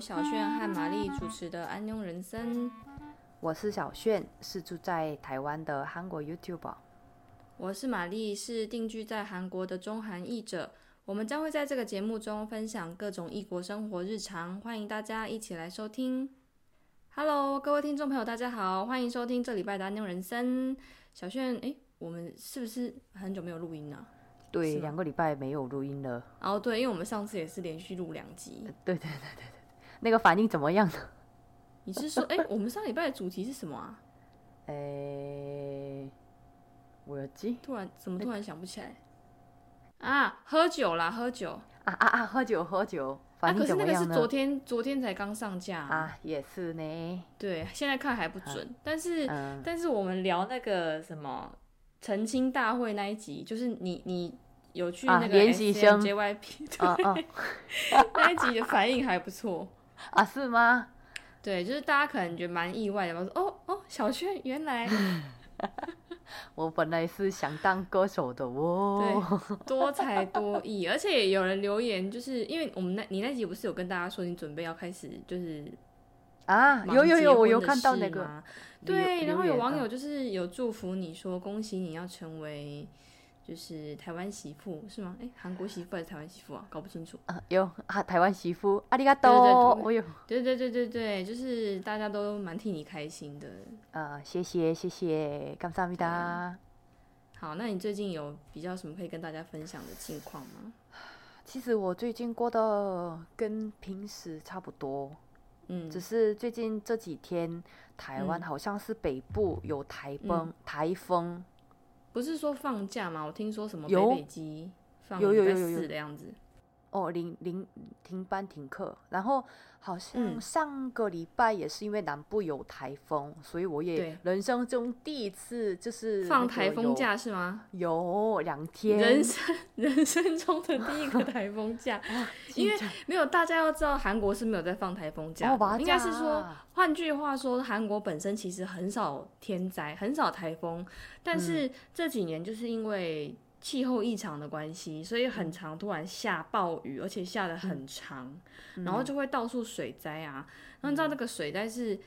小炫和玛丽主持的《安妞人生》。我是小炫，是住在台湾的韩国 YouTuber。我是玛丽，是定居在韩国的中韩译者。我们将会在这个节目中分享各种异国生活日常，欢迎大家一起来收听。Hello，各位听众朋友，大家好，欢迎收听这礼拜的《安庸人生》。小炫，诶，我们是不是很久没有录音了？对，两个礼拜没有录音了。哦，对，因为我们上次也是连续录两集。对对对对对，那个反应怎么样呢？你是说，哎，我们上礼拜的主题是什么啊？哎，我要记。突然怎么突然想不起来？啊，喝酒啦，喝酒啊啊啊，喝酒喝酒。反应怎么样呢？可是那个是昨天，昨天才刚上架啊，也是呢。对，现在看还不准。但是，但是我们聊那个什么澄清大会那一集，就是你你。有去那个 S M J Y P，对，那一集的反应还不错啊？是吗？对，就是大家可能觉得蛮意外的吧？说哦哦，小轩原来，我本来是想当歌手的哦，对，多才多艺，而且有人留言，就是因为我们那你那集不是有跟大家说你准备要开始就是啊？有有有，我有看到那个，对，然后有网友就是有祝福你说恭喜你要成为。就是台湾媳妇是吗？哎，韩国媳妇还是台湾媳妇啊？搞不清楚。啊，有啊，台湾媳妇，阿里嘎多，我有。对对对对对，就是大家都蛮替你开心的。呃，谢谢谢谢，感谢大好，那你最近有比较什么可以跟大家分享的近况吗？其实我最近过得跟平时差不多，嗯，只是最近这几天台湾好像是北部有台风，台风。不是说放假吗？我听说什么北北机放有有有有的样子。哦，零零停班停课，然后好像上个礼拜也是因为南部有台风，所以我也人生中第一次就是放台风假是吗？有两天，人生 人生中的第一个台风假，因为没有大家要知道韩国是没有在放台风假，应该是说，换句话说，韩国本身其实很少天灾，很少台风，但是这几年就是因为。气候异常的关系，所以很长，突然下暴雨，而且下的很长，然后就会到处水灾啊。那你知道这个水灾是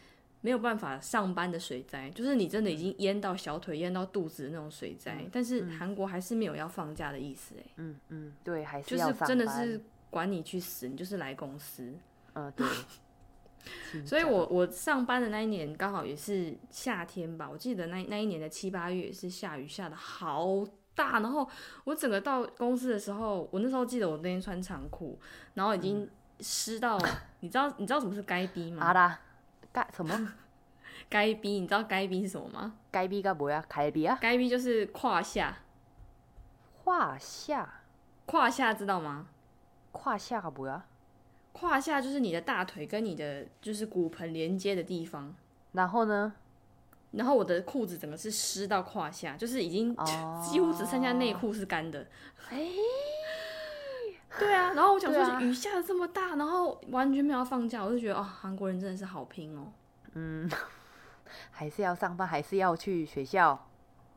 没有办法上班的水灾，就是你真的已经淹到小腿、淹到肚子的那种水灾。但是韩国还是没有要放假的意思，哎，嗯嗯，对，还是就是真的是管你去死，你就是来公司。嗯，对。所以我我上班的那一年刚好也是夏天吧，我记得那那一年的七八月是下雨下的好。大，然后我整个到公司的时候，我那时候记得我那天穿长裤，然后已经湿到，你知道你知道什么是该逼吗？啊啦，该什么？该逼，你知道该逼是什么吗？该逼该不呀？该逼啊？该逼就是胯下，胯下，胯下知道吗？胯下不呀？胯下就是你的大腿跟你的就是骨盆连接的地方。然后呢？然后我的裤子整个是湿到胯下，就是已经几乎只剩下内裤是干的。哎，对啊。然后我想说，雨下的这么大，然后完全没有放假，我就觉得哦，韩国人真的是好拼哦。嗯，还是要上班，还是要去学校。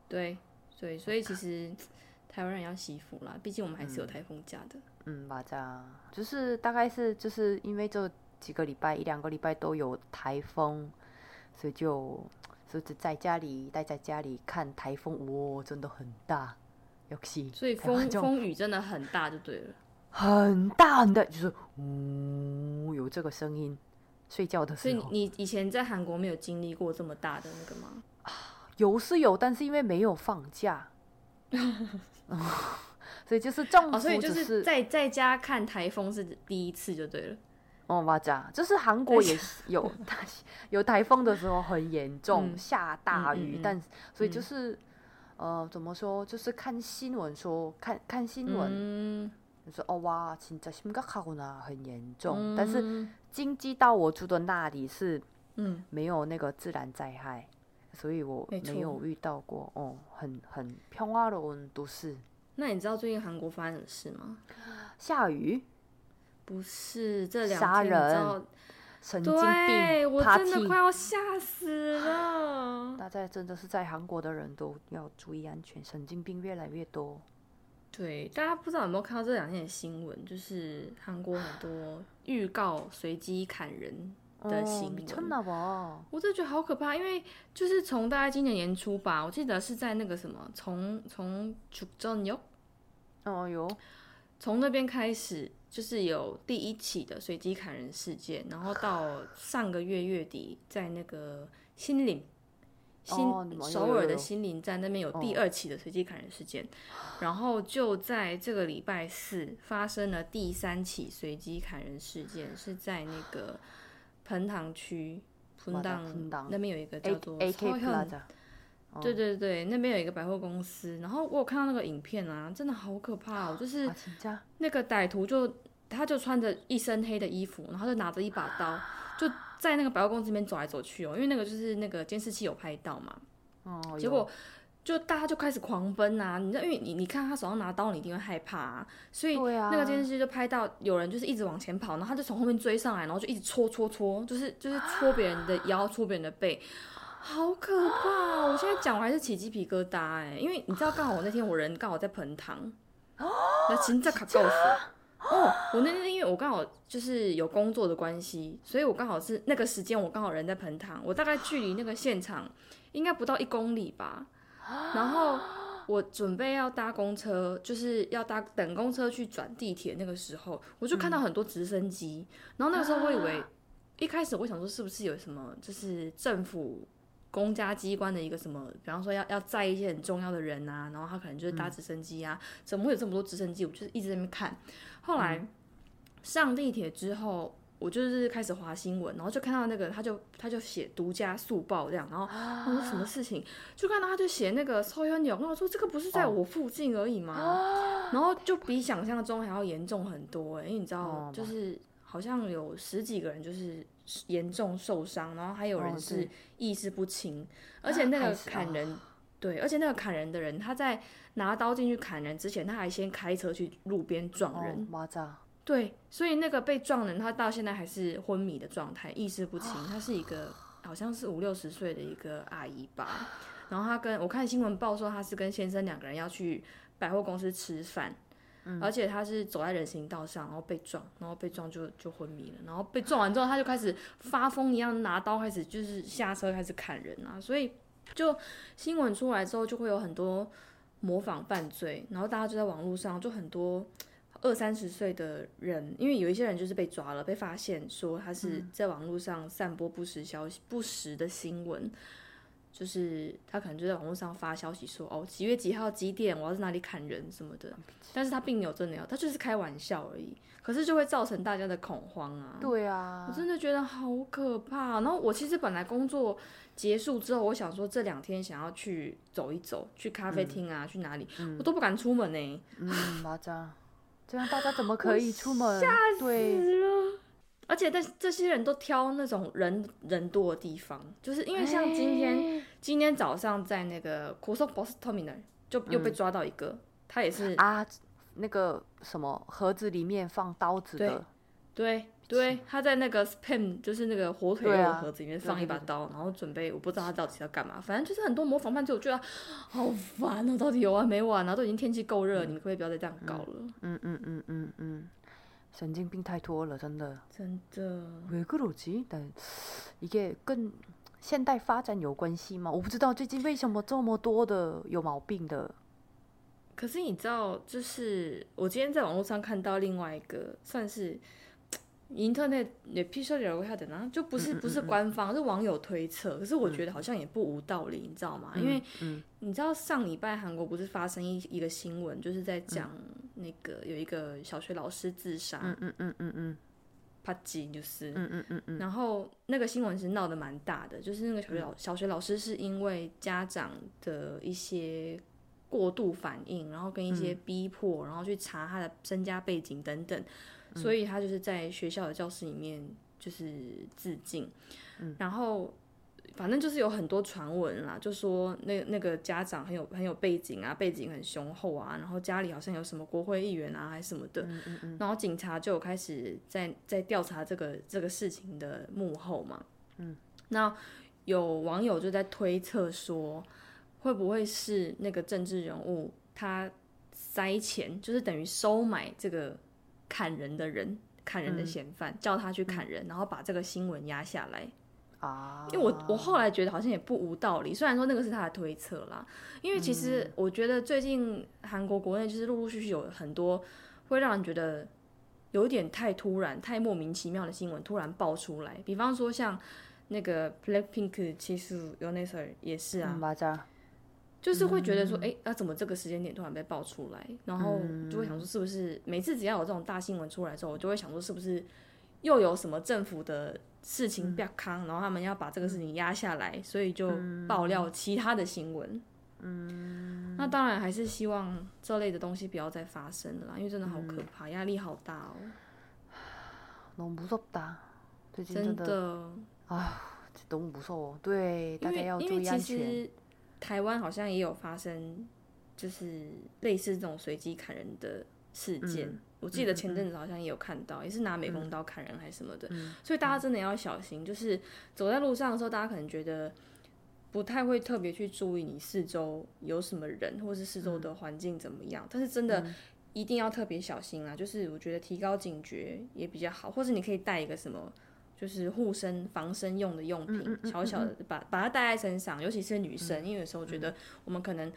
对对，所以其实台湾人要惜福啦，毕竟我们还是有台风假的。嗯，吧，这样就是大概是就是因为这几个礼拜一两个礼拜都有台风，所以就。是在家里待在家里看台风，哇，真的很大，尤其所以风风雨真的很大，就对了，很大很大，就是呜有这个声音，睡觉的时候。所以你以前在韩国没有经历过这么大的那个吗？有是有，但是因为没有放假 所以就是政府，所以就是在在家看台风是第一次就对了。哦，哇家就是韩国也有有台风的时候很严重，下大雨，但所以就是呃，怎么说？就是看新闻说，看看新闻，说哦哇，진짜심각하구나很严重。但是经济到我住的那里是嗯没有那个自然灾害，所以我没有遇到过哦，很很평화로운都市。那你知道最近韩国发生的事吗？下雨。 不是这两天，你知道，神经病，我真的快要吓死了。大家真的是在韩国的人都要注意安全，神经病越来越多。对，大家不知道有没有看到这两天的新闻，就是韩国很多预告随机砍人的新闻。我真的觉得好可怕，因为就是从大概今年年初吧，我记得是在那个什么，从从主政有，哦哟，从那边开始就是有第一起的随机砍人事件，然后到上个月月底在那个新岭。新首尔的新林站那边有第二起的随机砍人事件，然后就在这个礼拜四发生了第三起随机砍人事件，是在那个盆塘区那边有一个叫做 A K Plaza，对对对，那边有一个百货公司，然后我有看到那个影片啊，真的好可怕，哦，就是那个歹徒就他就穿着一身黑的衣服，然后就拿着一把刀 就。在那个百货公司里面走来走去哦，因为那个就是那个监视器有拍到嘛，哦，结果就大家就开始狂奔啊！你知道，因为你你看他手上拿刀，你一定会害怕啊，所以那个监视器就拍到有人就是一直往前跑，然后他就从后面追上来，然后就一直戳戳戳，就是就是戳别人的腰，戳别人的背，好可怕！我现在讲我还是起鸡皮疙瘩哎，因为你知道，刚好我那天我人刚好在盆塘，那其在卡告诉。哦，我那天因为我刚好就是有工作的关系，所以我刚好是那个时间，我刚好人在盆塘，我大概距离那个现场应该不到一公里吧。然后我准备要搭公车，就是要搭等公车去转地铁那个时候，我就看到很多直升机。然后那个时候我以为，一开始我想说是不是有什么就是政府公家机关的一个什么，比方说要要载一些很重要的人啊，然后他可能就是搭直升机啊，怎么会有这么多直升机？我就是一直在那边看。后来上地铁之后，我就是开始划新闻，然后就看到那个，他就他就写独家速报这样，然后我说什么事情，就看到他就写那个抽烟钮，然后说这个不是在我附近而已吗？然后就比想象中还要严重很多哎，因为你知道，就是好像有十几个人就是严重受伤，然后还有人是意识不清，而且那个砍人，对，而且那个砍人的人他在。拿刀进去砍人之前，他还先开车去路边撞人。对，所以那个被撞人，他到现在还是昏迷的状态，意识不清。他是一个好像是五六十岁的一个阿姨吧。然后他跟我看新闻报说，他是跟先生两个人要去百货公司吃饭，而且他是走在人行道上，然后被撞，然后被撞就就昏迷了。然后被撞完之后，他就开始发疯一样拿刀开始就是下车开始砍人啊。所以就新闻出来之后，就会有很多。模仿犯罪，然后大家就在网络上，就很多二三十岁的人，因为有一些人就是被抓了，被发现说他是在网络上散播不实消息、不实的新闻，就是他可能就在网络上发消息说，哦，几月几号几点，我要在哪里砍人什么的，但是他并没有真的要，他就是开玩笑而已。可是就会造成大家的恐慌啊！对啊，我真的觉得好可怕。然后我其实本来工作结束之后，我想说这两天想要去走一走，去咖啡厅啊，去哪里，我都不敢出门呢。嗯，马扎，这样大家怎么可以出门？吓死了！而且但这些人都挑那种人人多的地方，就是因为像今天今天早上在那个 c o s o Boston 那儿，就又被抓到一个，他也是啊。那个什么盒子里面放刀子的，对对，他在那个 spam 就是那个火腿肉盒子里面放一把刀，然后准备我不知道他到底要干嘛，反正就是很多模仿犯罪，我觉得好烦哦，到底有完没完啊？都已经天气够热，你们可以不要再这样搞了。嗯嗯嗯嗯嗯，神经病太多了，真的。真的。왜그러지但이게跟 现代发展有关系吗？我不知道最近为什么这么多的有毛病的。可是你知道，就是我今天在网络上看到另外一个，算是 internet 也 P 社聊下的呢，就不是不是官方，是网友推测。可是我觉得好像也不无道理，你知道吗？因为你知道上礼拜韩国不是发生一一个新闻，就是在讲那个有一个小学老师自杀，嗯嗯嗯嗯嗯，帕吉就是，嗯嗯嗯嗯，然后那个新闻是闹得蛮大的，就是那个小学老小学老师是因为家长的一些。过度反应，然后跟一些逼迫，然后去查他的身家背景等等，所以他就是在学校的教室里面就是自尽。然后反正就是有很多传闻啦，就说那那个家长很有很有背景啊，背景很雄厚啊，然后家里好像有什么国会议员啊，还是什么的。然后警察就开始在在调查这个这个事情的幕后嘛。嗯，那有网友就在推测说。会不会是那个政治人物他塞钱，就是等于收买这个砍人的人、砍人的嫌犯，叫他去砍人，然后把这个新闻压下来。啊，因为我我后来觉得好像也不无道理，虽然说那个是他的推测啦。因为其实我觉得最近韩国国内就是陆陆续续有很多会让人觉得有点太突然、太莫名其妙的新闻突然爆出来，比方说像那个 Blackpink 其实有那事儿也是啊，就是会觉得说，哎，那怎么这个时间点突然被爆出来？然后就会想说，是不是每次只要有这种大新闻出来之后，我就会想说，是不是又有什么政府的？事情比较康，然后他们要把这个事情压下来，所以就爆料其他的新闻。嗯，那当然还是希望这类的东西不要再发生了，因为真的好可怕，压力好大哦。너무무섭다最近真的啊，너무무서워对，大家要注意安全。台湾好像也有发生，就是类似这种随机砍人的事件。 我记得前阵子好像也有看到，也是拿美工刀砍人还是什么的，所以大家真的要小心。就是走在路上的时候，大家可能觉得不太会特别去注意你四周有什么人，或是四周的环境怎么样。但是真的一定要特别小心啊！就是我觉得提高警觉也比较好，或者你可以带一个什么，就是护身防身用的用品，小小的把把它带在身上，尤其是女生，因为有时候我觉得我们可能。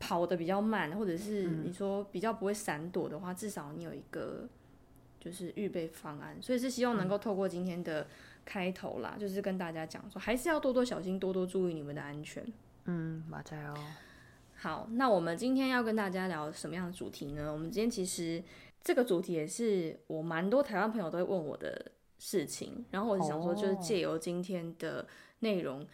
跑的比较慢，或者是你说比较不会闪躲的话，至少你有一个就是预备方案，所以是希望能够透过今天的开头啦，就是跟大家讲说，还是要多多小心，多多注意你们的安全。嗯，马仔哦。好，那我们今天要跟大家聊什么样的主题呢？我们今天其实这个主题也是我蛮多台湾朋友都会问我的事情，然后我就想说，就是借由今天的内容，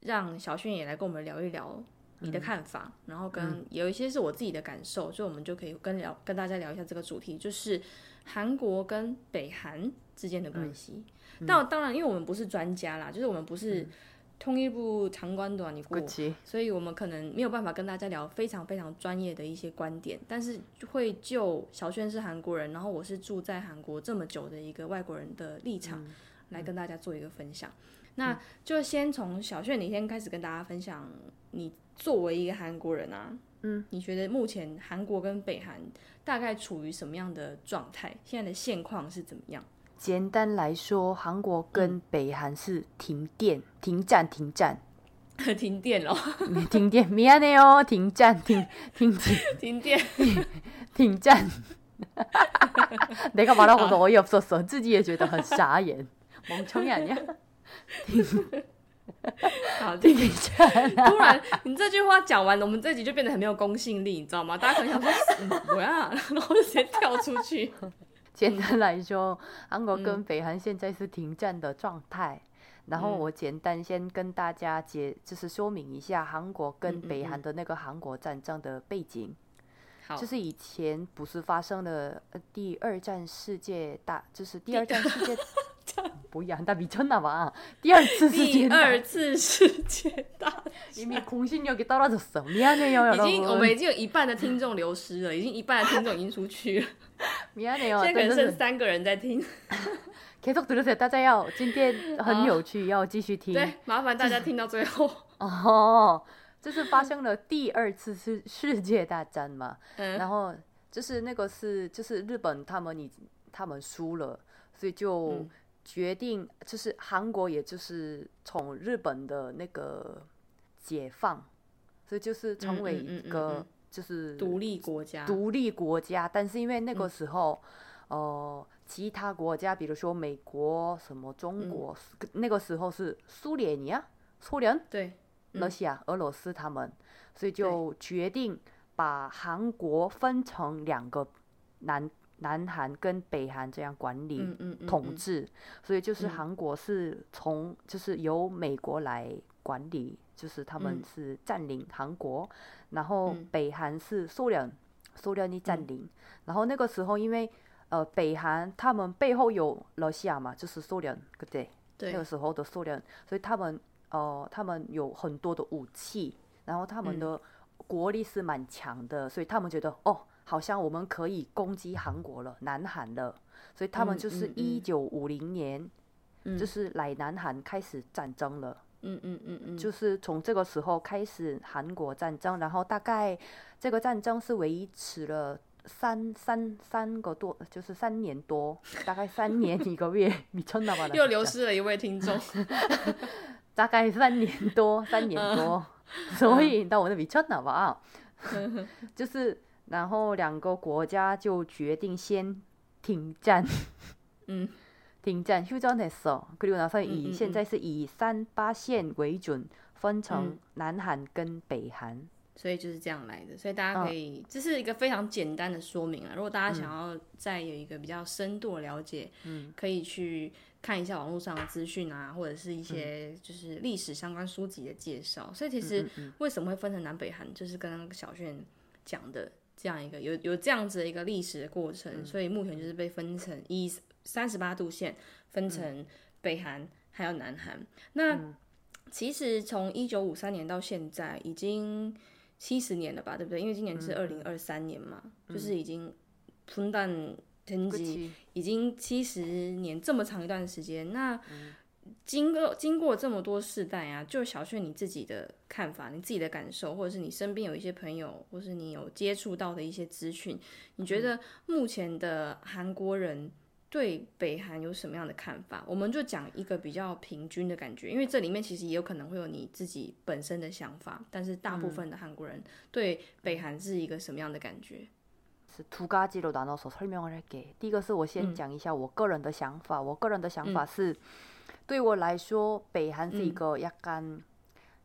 让小迅也来跟我们聊一聊。你的看法，然后跟有一些是我自己的感受，所以我们就可以跟聊跟大家聊一下这个主题，就是韩国跟北韩之间的关系。那当然，因为我们不是专家啦，就是我们不是通一部长官短你过，所以我们可能没有办法跟大家聊非常非常专业的一些观点。但是会就小轩是韩国人，然后我是住在韩国这么久的一个外国人的立场来跟大家做一个分享。那就先从小轩你先开始跟大家分享你。作为一个韩国人啊，嗯，你觉得目前韩国跟北韩大概处于什么样的状态？现在的现况是怎么样？简单来说，韩国跟北韩是停电、停战、停战、停电了，停电，미안해 요， 停战、停停停停电、停战。내가말하고도어이없었 어， 自己也觉得很傻眼，멍청이아니 야？ 好，听一下。突然，你这句话讲完，我们这集就变得很没有公信力，你知道吗？大家可能想说，我呀，然后就直接跳出去。简单来说，韩国跟北韩现在是停战的状态。然后我简单先跟大家解，就是说明一下韩国跟北韩的那个韩国战争的背景。好，就是以前不是发生了第二战世界大，就是第二战世界。不一样，他미쳤나 봐。 第二次世界，第二次世界大战，이미공신력이떨어졌어미안해요已经，我们已经有一半的听众流失了，已经一半的听众已经出去了。미안해요现在可能剩三个人在听。계속들으세요大家要今天很有趣，要继续听。对，麻烦大家听到最后。哦，就是发生了第二次世世界大战嘛。嗯。然后就是那个是，就是日本他们已他们输了，所以就。 决定就是韩国，也就是从日本的那个解放，所以就是成为一个就是独立国家。独立国家，但是因为那个时候，呃，其他国家，比如说美国、什么中国，那个时候是苏联呀，苏联对，俄西亚、俄罗斯他们，所以就决定把韩国分成两个南。南韩跟北韩这样管理统治，所以就是韩国是从就是由美国来管理，就是他们是占领韩国，然后北韩是苏联，苏联的占领，然后那个时候因为呃北韩他们背后有罗西亚嘛，就是苏联对对？那个时候的苏联，所以他们呃他们有很多的武器，然后他们的国力是蛮强的，所以他们觉得哦。好像我们可以攻击韩国了，南韩了，所以他们就是一九五零年，就是来南韩开始战争了，嗯嗯嗯嗯，就是从这个时候开始韩国战争，然后大概这个战争是维持了三三三个多，就是三年多，大概三年一个月？又流失了一位听众，大概三年多，三年多，所以到我的米春了吧，就是然后两个国家就决定先停战，嗯。停战休战的时候，그리고나서이现在是以三八线为准，分成南韩跟北韩，所以就是这样来的。所以大家可以，这是一个非常简单的说明啊。如果大家想要再有一个比较深度的了解，嗯，可以去看一下网络上的资讯啊，或者是一些就是历史相关书籍的介绍。所以其实为什么会分成南北韩，就是跟小炫讲的 这样一个有有这样子的一个历史的过程。所以目前就是被分成一。三十八度线分成北韩还有南韩。那其实从一九五三年到现在已经七十年了吧，对不对？因为今年是二零二三年嘛，就是已经分弹停机已经七十年这么长一段时间。那经过经过这么多世代啊，就小炫你自己的看法，你自己的感受，或者是你身边有一些朋友，或是你有接触到的一些资讯，你觉得目前的韩国人？对北韩有什么样的看法？我们就讲一个比较平均的感觉，因为这里面其实也有可能会有你自己本身的想法，但是大部分的韩国人对北韩是一个什么样的感觉？是두가지로나눠서설명을할게第一个是我先讲一下我个人的想法，我个人的想法是，对我来说，北韩是一个약간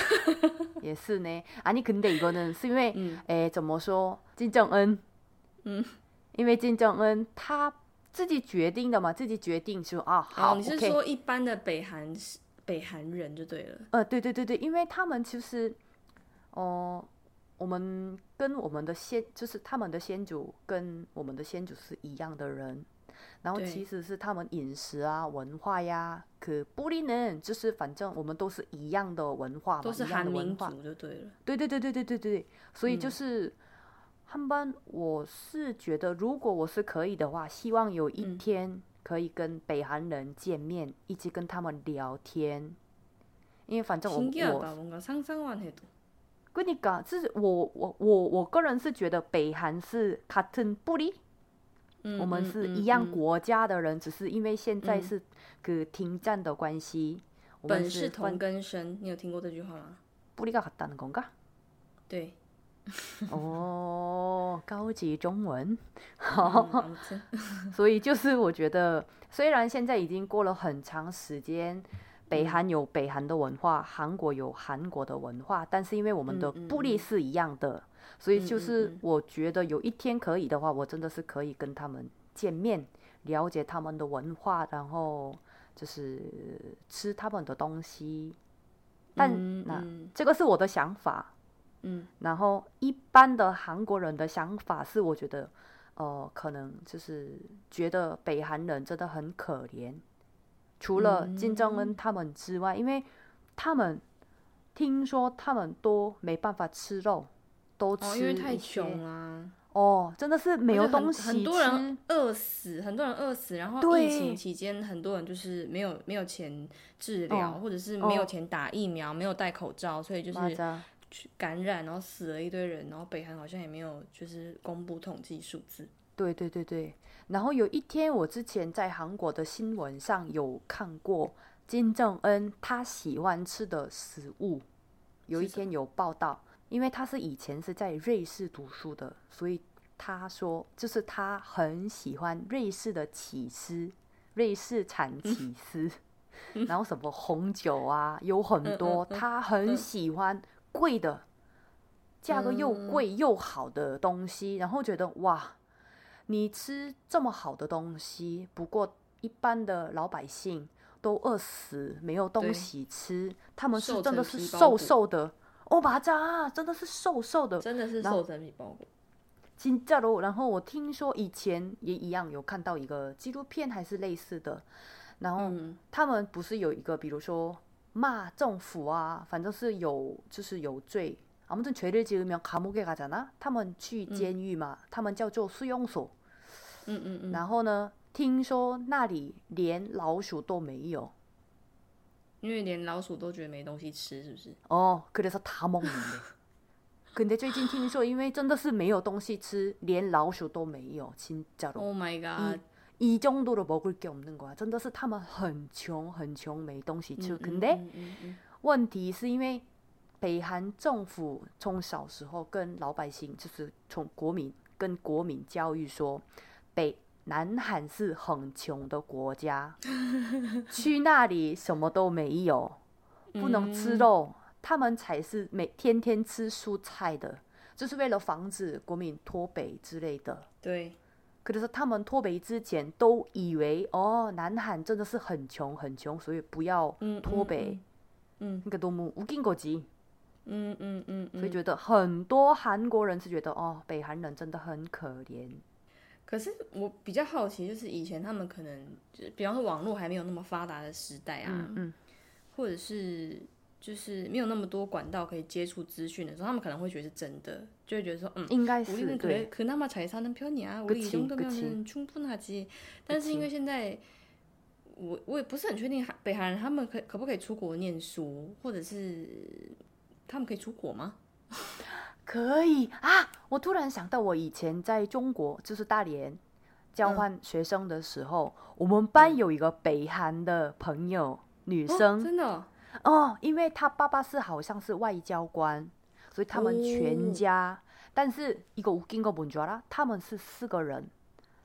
也是呢。啊，你可以说一般的北韩，北韩人就对了。呃，对对对对因为他们其实，哦，我们跟我们的先，就是他们的先祖跟我们的先祖是一样的文化嘛，一样的文化。对对对对对对对，所以就是。한번我是觉得，如果我是可以的话，希望有一天可以跟北韩人见面，一起跟他们聊天。因为反正我我，그니까就是我我我我个人是觉得北韩是같은뿌리 我们是一样国家的人，只是因为现在是个停战的关系。本是同根生，你有听过这句话吗？不离家，打人尴尬。对。哦，高级中文。所以就是我觉得，虽然现在已经过了很长时间，北韩有北韩的文化，韩国有韩国的文化，但是因为我们的布利是一样的。所以就是我觉得有一天可以的话，我真的是可以跟他们见面，了解他们的文化，然后就是吃他们的东西。但那这个是我的想法。嗯，然后一般的韩国人的想法是，我觉得，呃，可能就是觉得北韩人真的很可怜，除了金正恩他们之外，因为他们听说他们都没办法吃肉，都吃因为太穷啊。哦，真的是没有东西很多人饿死，很多人饿死，然后疫情期间，很多人就是没有没有钱治疗，或者是没有钱打疫苗，没有戴口罩，所以就是。感染，然后死了一堆人，然后北韩好像也没有就是公布统计数字。对对对对，然后有一天我之前在韩国的新闻上有看过金正恩他喜欢吃的食物，有一天有报道，因为他是以前是在瑞士读书的，所以他说就是他很喜欢瑞士的起司，瑞士产起司，然后什么红酒啊有很多，他很喜欢。贵的，价格又贵又好的东西，然后觉得哇，你吃这么好的东西，不过一般的老百姓都饿死，没有东西吃。他们是真的是瘦瘦的，欧巴扎真的是瘦瘦的，真的是瘦成皮包骨。金加罗，然后我听说以前也一样有看到一个纪录片还是类似的，然后他们不是有一个，比如说骂政府啊，反正是有就是有罪。아무튼죄를지으면감옥에가잖아他们去监狱嘛，他们叫做수용所。嗯嗯嗯。然后呢，听说那里连老鼠都没有， 因为连老鼠都觉得没东西吃，是不是？哦，그래서다먹는 데。 근데最近听说，因为真的是没有东西吃，连老鼠都没有，진짜 로。 Oh my god！이정도로먹을게없는거 야， 真的是他们很穷很穷，没东西吃。근데问题是因为。北韩政府从小时候跟老百姓，就是从国民跟国民教育说，北 南韩是很穷的国家，去那里什么都没有，不能吃肉，他们才是每天天吃蔬菜的，就是为了防止国民脱北之类的。对，可是他们脱北之前都以为哦，南韩真的是很穷很穷，所以不要脱北。嗯，那个多么无尽过级。嗯嗯嗯，所以觉得很多韩国人是觉得哦，北韩人真的很可怜。可是我比较好奇，就是以前他们可能就，比方说网络还没有那么发达的时代啊，或者是就是没有那么多管道可以接触资讯的时候，他们可能会觉得是真的，就会觉得说，嗯，应该是对。可那么踩沙能骗你啊？我以前都没有人冲不那机。但是因为现在，我我也不是很确定，北韩人他们可可不可以出国念书，或者是他们可以出国吗？可以啊！我突然想到，我以前在中国就是大连交换学生的时候，我们班有一个北韩的朋友，女生，真的哦，因为他爸爸是好像是外交官，所以他们全家，但是一个无经过本抓啦，他们是四个人，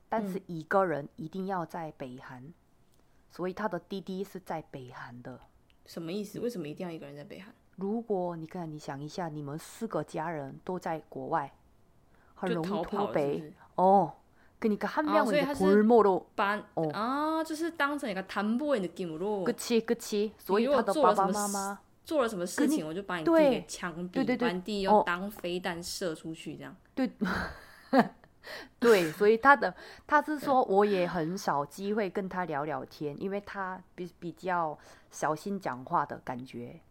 但是一个人一定要在北韩，所以他的弟弟是在北韩的，什么意思？为什么一定要一个人在北韩？如果你看，你想一下，你们四个家人都在国外，很容易脱北哦。그니까한명은골목으搬啊，就是当成一个담보의느낌으로그치그치所以他的爸爸妈妈做了什么事情，我就把你弟给枪毙，把你弟又当飞弹射出去，这样。对，对，所以他的他是说，我也很少机会跟他聊聊天，因为他比比较小心讲话的感觉。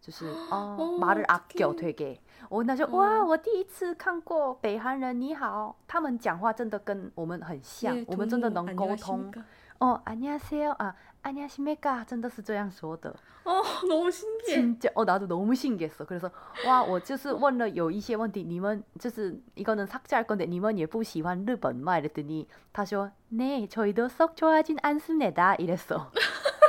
就是哦，马尔阿狗推给我，那就哇，我第一次看过北韩人你好，他们讲话真的跟我们很像，我们真的能沟通。哦，안녕하세요啊，안녕하십니 까， 真的是这样说的。哦，너무신기 해。 哦，나도너무신기했어可以说哇，我就是问了有一些问题，你们就是一个人삭제할건데你们也不喜欢日本吗？이랬더 니， 他说네저희도썩좋아하진않습니다 이랬어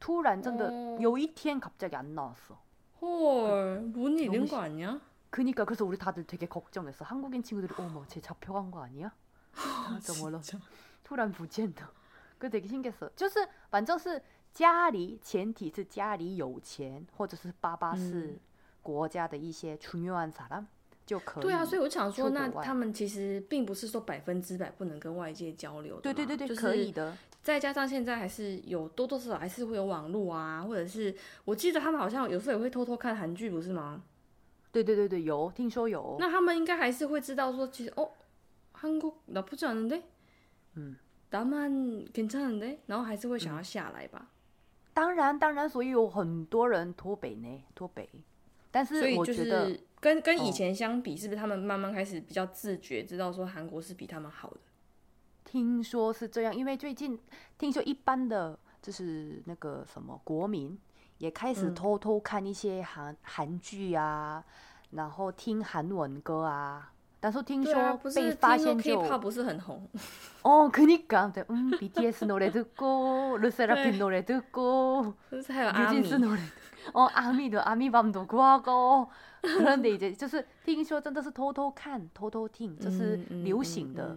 突然真的有一天갑자기안나왔어헐뭔일인거아니야그니까그래서우리다들되게걱정했어한국인친구들이어머쟤잡혀간거아니야怎么了突然不见的그되게신기했어就是反正是家里前提是家里有钱或者是爸爸是国家的一些중요한사람就可以。对啊，所以我想说，那他们其实并不是说百分之百不能跟外界交流的。对对对对，就是可以的。 再加上现在还是有多多少少还是会有网络啊，或者是我记得他们好像有时候也会偷偷看韩剧，不是吗？对对对对，有听说有。那他们应该还是会知道说，其实哦，韩国나쁘지않은 데， 嗯，南韩괜찮은 데， 然后还是会想要下来吧。当然当然，所以有很多人脱北呢，脱北。但是我觉得。跟跟以前相比，是不是他们慢慢开始比较自觉，知道说韩国是比他们好的？ 听说是这样，因为最近听说一般的就是那个什么国民也开始偷偷看一些韩韩剧啊，然后听韩文歌啊， 但是听说被发现就 K-pop 不是很红。哦，그니까 음， BTS 노래듣고르세라핌노래듣고还有阿米。哦，阿米的阿米밤도구하고그런데이제就是听说真的是偷偷看、偷偷听，这是流行的。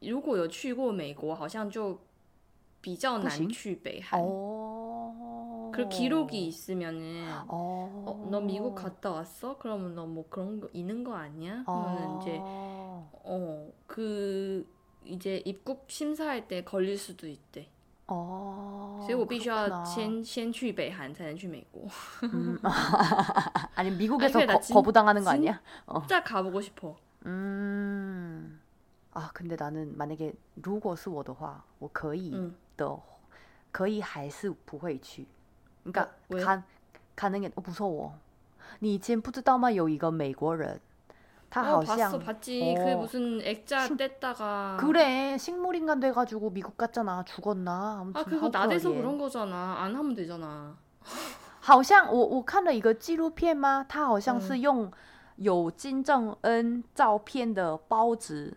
如果有去过美国，好像就比较难去北韩哦。그기록이있으면은어너미국갔다왔어그러면너뭐그런거있는거아니야그러면은이제어그 이제 입국 심사할 때 걸릴 수도 있대. 어. 所以我必须要先先去北韩才能去美国. 음. 아니 미국에서 아니, 거, 거부당하는 거 아니야? 진짜 어. 가보고 싶어. 음. 아 근데 나는 만약에 如果是我的话我可以的可以还是不会去 그러니까 어, 가, 가는 게 무서워. 你以前不知道吗？有一个美国人，他 어, 好像 봤어, 봤지. 그 어. 무슨 액자 식, 뗐다가 그래 식물인간 돼가지고 미국 갔잖아 죽었나 아무튼 아 그거 나대서 그런 거잖아 안 하면 되잖아 好像我我看了一个纪录片吗他好像是用有金正恩照片的包子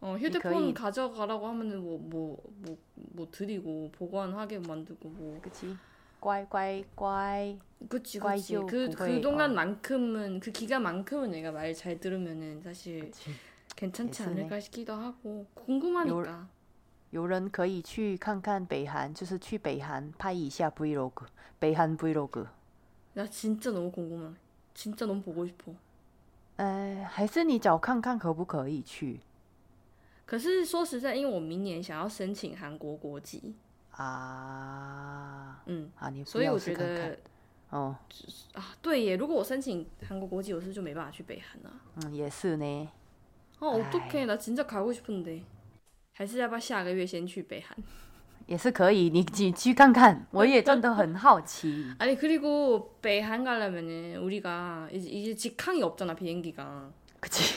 어 휴대폰 거의... 가져가라고 하면은 뭐 뭐 뭐 뭐 드리고 보관하게 만들고 뭐. 그치. 乖乖乖. 그치 그치. 그 그동안만큼은 그 기간만큼은 내가 말 잘 들으면은 사실. 그치. 괜찮지 않을까 싶기도 하고 궁금하니까. 有人可以去看看北韩，就是去北韩拍一下 Vlog，北韩 Vlog。 나 진짜 너무 궁금해. 진짜 너무 보고 싶어. 呃，还是你找看看可不可以去？ 可是说实在，因为我明年想要申请韩国国籍。啊，嗯，啊，所以我觉得，对耶，如果我申请韩国国籍，我是就没办法去北韩了。嗯，也是呢。 어 어떡해 나 진짜 가고 싶은데 还是要不要下个月先去北韩 也是可以，你你去看看，我也真的很好奇。 아니 그리고北韩가려면은 우리가 이제, 이제 직항이 없잖아 비행기가. 그치.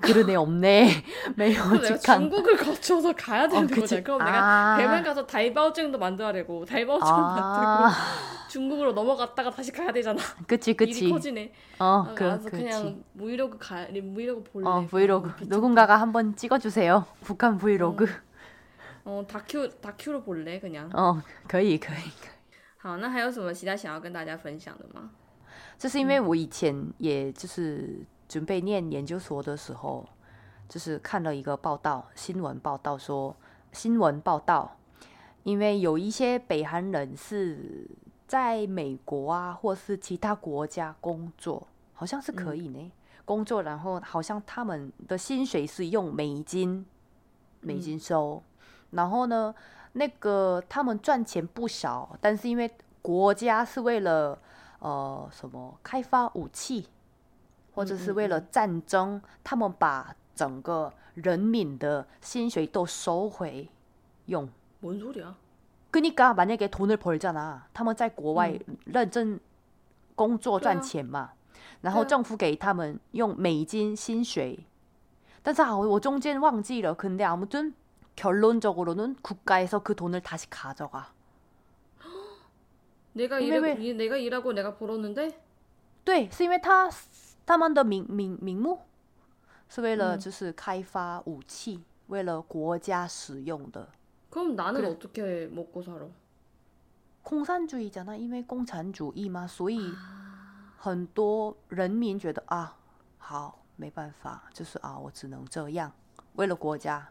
그러네 없네. 매우 직항. 중국을 거쳐서 가야 되는 어, 거잖아. 그럼 아. 내가 대만 가서 달바오증도 만들어야 되고 달바오증 아. 만들고 중국으로 넘어갔다가 다시 가야 되잖아. 그치 그치. 일이 커지네. 어, 그, 그래서 그냥 브이로그 가 브이로그 볼래. 어 브이로그 누군가가 한번 찍어주세요. 북한 브이로그. 어, 어 다큐 다큐로 볼래 그냥. 어, 可以可以.好，那还有什么其他想要跟大家分享的吗？就是因为我以前也就是 准备念研究所的时候，就是看了一个报道，新闻报道说，新闻报道因为有一些北韩人是在美国啊，或是其他国家工作，好像是可以呢。工作，然后好像他们的薪水是用美金，美金收。然后呢，那个他们赚钱不少，但是因为国家是为了呃什么开发武器， 或者是为了战争，他们把整个人民的薪水都收回用。뭔소리야 그니까만약에돈을벌잖아他们在国外认真工作赚钱嘛，然后政府给他们用美金薪水，但是啊，我中间忘记了。근데아무튼결론적으로는국가에서그돈을다시가져가 내가일하고내가일하고내가벌었는 데？ 对，是因为他 他们的名名名目是为了就是开发武器，为了国家使用的。 그럼 나는 그래. 어떻게 먹고 살아? 공산주의잖아. 因为共产主义嘛，所以很多人民觉得啊，好，没办法，就是啊，我只能这样，为了国家。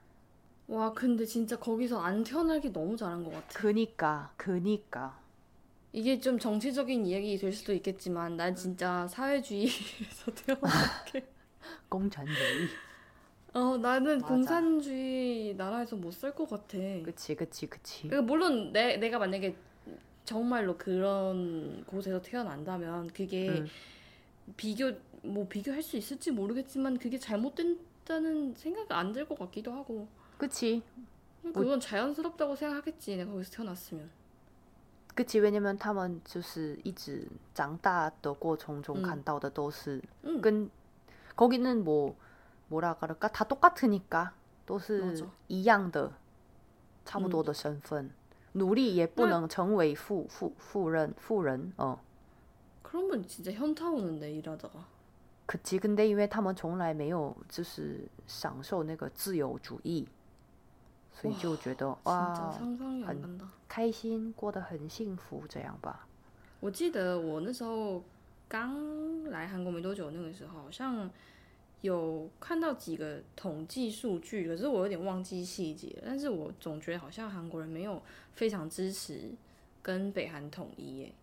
와 근데 진짜 거기서 안 태어나기 너무 잘한 것 같아. 그니까 그니까. 이게 좀 정치적인 이야기 될 수도 있겠지만 난 진짜 사회주의에서 태어났게. 공산주의. 어 나는 맞아. 공산주의 나라에서 못 살 것 같아. 그치 그치 그치. 그러니까 물론 내 내가 만약에 정말로 그런 곳에서 태어난다면 그게 응. 비교 뭐 비교할 수 있을지 모르겠지만 그게 잘못된다는 생각이 안 들 것 같기도 하고. 그치. 그건 뭐, 자연스럽다고 생각하겠지. 내가 거기서 태어났으면. 可其 왜냐면 他们就是一直长大的过程中看到的都是跟 음. 거기는 뭐 뭐라 그럴까 다 똑같으니까 都是一样的差不多的身份努力也不能成为富富富人富人어 그러면 진짜 현타 오는데 일하다가. 그치 근데 因为他们从来没有就是享受那个自由主义 所以就觉得哇，很开心，过得很幸福，这样吧。我记得我那时候刚来韩国没多久，那个时候好像有看到几个统计数据，可是我有点忘记细节。但是我总觉得好像韩国人没有非常支持跟北韩统一耶。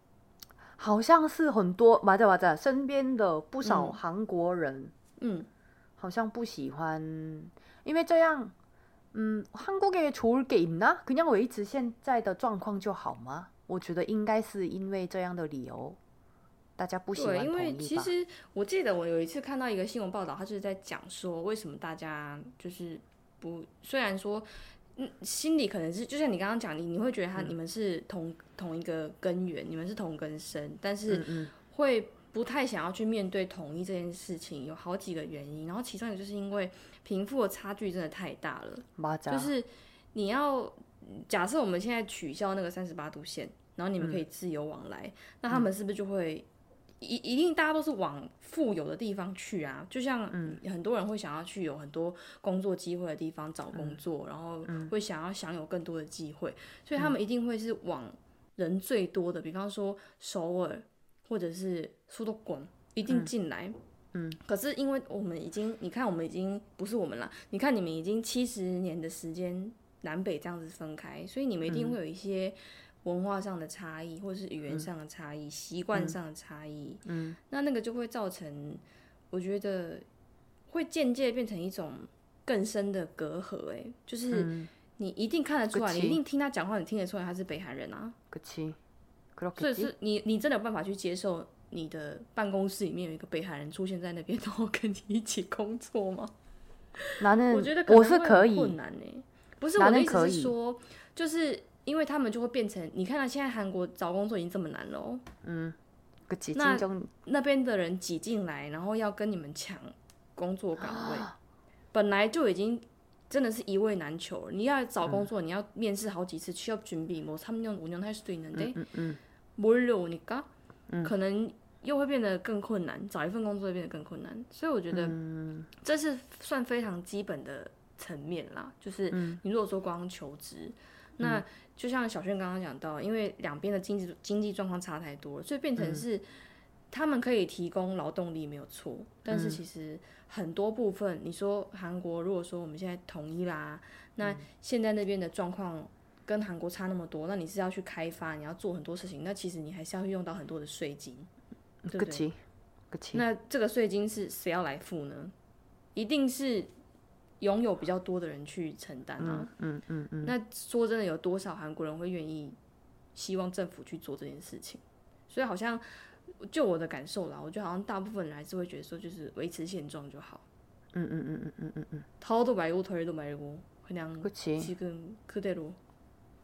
好像是很多，맞아맞아身边的不少韩国人，嗯，好像不喜欢，因为这样。 嗯，韩国에좋을게있나그냥维持现在的状况就好吗？我觉得应该是因为这样的理由，大家不喜欢对，因为其实我记得我有一次看到一个新闻报道，他就是在讲说为什么大家就是不，虽然说嗯心里可能是就像你刚刚讲，你你会觉得他你们是同同一个根源，你们是同根生，但是会。不太想要去面对统一这件事情，有好几个原因。然后其中一个就是因为 贫富的差距真的太大了。就是你要假设我们现在取消那个三十八度线，然后你们可以自由往来，那他们是不是就会一一定大家都是往富有的地方去啊？就像很多人会想要去有很多工作机会的地方找工作，然后会想要享有更多的机会，所以他们一定会是往人最多的，比方说首尔。或者是苏都滚一定进来，嗯，可是因为我们已经，你看我们已经不是我们了，你看你们已经七十年的时间南北这样子分开，所以你们一定会有一些文化上的差异，或者是语言上的差异、习惯上的差异，嗯，那那个就会造成，我觉得会间接变成一种更深的隔阂，哎，就是你一定看得出来，你一定听他讲话，你听得出来他是北韩人啊，所以是你，你真的有办法去接受你的办公室里面有一个北韩人出现在那边，然后跟你一起工作吗？我觉得我是可以困难呢。不是我的意思是说，就是因为他们就会变成，你看到现在韩国找工作已经这么难了，嗯，那那边的人挤进来，然后要跟你们抢工作岗位，本来就已经真的是一位难求。你要找工作，你要面试好几次，需要准备么三年五年할수도있는 데。 몰려오니까 可能又会变得更困难，找一份工作会变得更困难。所以我觉得这是算非常基本的层面啦。就是你如果说光求职，那就像小轩刚刚讲到，因为两边的经济经济状况差太多了，所以变成是他们可以提供劳动力没有错，但是其实很多部分，你说韩国如果说我们现在统一啦，那现在那边的状况。跟韩国差那么多，那你是要去开发，你要做很多事情，那其实你还是要用到很多的税金，对不对？那这个税金是谁要来付呢？一定是拥有比较多的人去承担啊。嗯嗯嗯。那说真的，有多少韩国人会愿意希望政府去做这件事情？所以好像就我的感受啦，我觉得好像大部分人还是会觉得说，就是维持现状就好。嗯嗯嗯嗯嗯嗯嗯。掏都买过，推都买过，可能지금그대로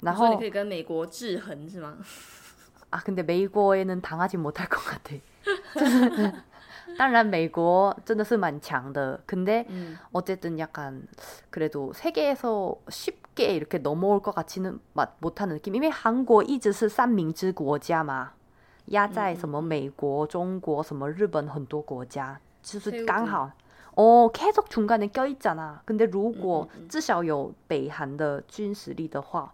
然后你可以跟美国制衡是吗？ 아 근데 메이거에는 당하지 못할 것 같아. 当然美国真的是蛮强的。근데어쨌든약간그래도세계에서쉽게이렇게넘어올것같지는못하는느낌因为韩国一直是三明治国家嘛，压在什么美国、中国、什么日本很多国家，就是刚好。哦，계속중간에껴있잖아근데如果至少有北韩的军实力的话，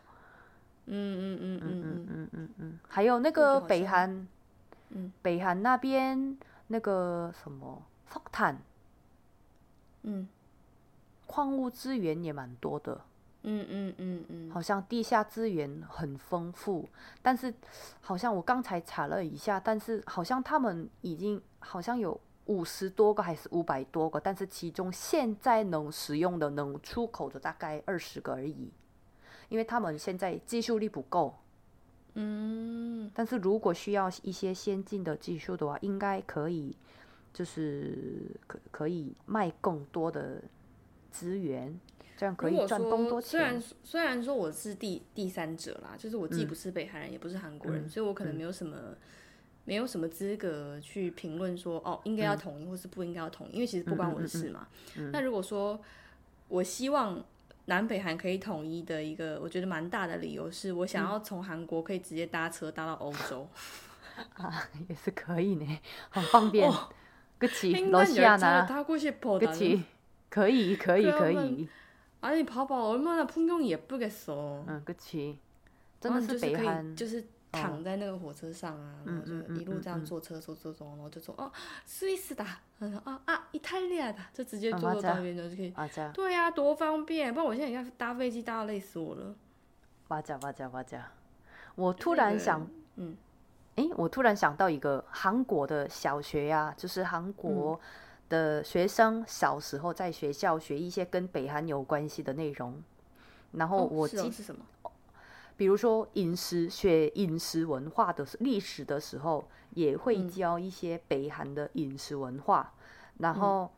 嗯嗯嗯嗯嗯。嗯嗯嗯，还有那个北韩，嗯，北韩那边那个什么富坦，嗯，矿物资源也蛮多的，嗯嗯嗯嗯，好像地下资源很丰富，但是好像我刚才查了一下，但是好像他们已经好像有五十多个还是五百多个，但是其中现在能使用的能出口的大概二十个而已。因为他们现在技术力不够。嗯，但是如果需要一些先进的技术的话，应该可以，就是可可以卖更多的资源，这样可以赚更多钱。虽然虽然说我是第第三者啦，就是我既不是北韩人，也不是韩国人，所以我可能没有什么。没有什么资格去评论说哦，应该要统一或是不应该要统一，因为其实不关我的事嘛。那如果说我希望南北韩可以统一的一个，我觉得蛮大的理由是我想要从韩国可以直接搭车搭到欧洲啊，也是可以呢，很方便。그치러시아나그치可以可以可以。아니봐봐얼마나풍경이예쁘겠어嗯，그치真的是北韩就是。 躺在那个火车上啊，然后就一路这样坐车坐坐坐，然后就说哦，斯威斯的，啊啊，意大利的，就直接坐到那边就可以。对呀，多方便！不然我现在要搭飞机搭到累死我了。哇加哇加哇加！我突然想，嗯，哎，我突然想到一个韩国的小学呀，就是韩国的学生小时候在学校学一些跟北韩有关系的内容，然后我记是什么？比如说饮食学饮食文化的历史的时候，也会教一些北韩的饮食文化。然后，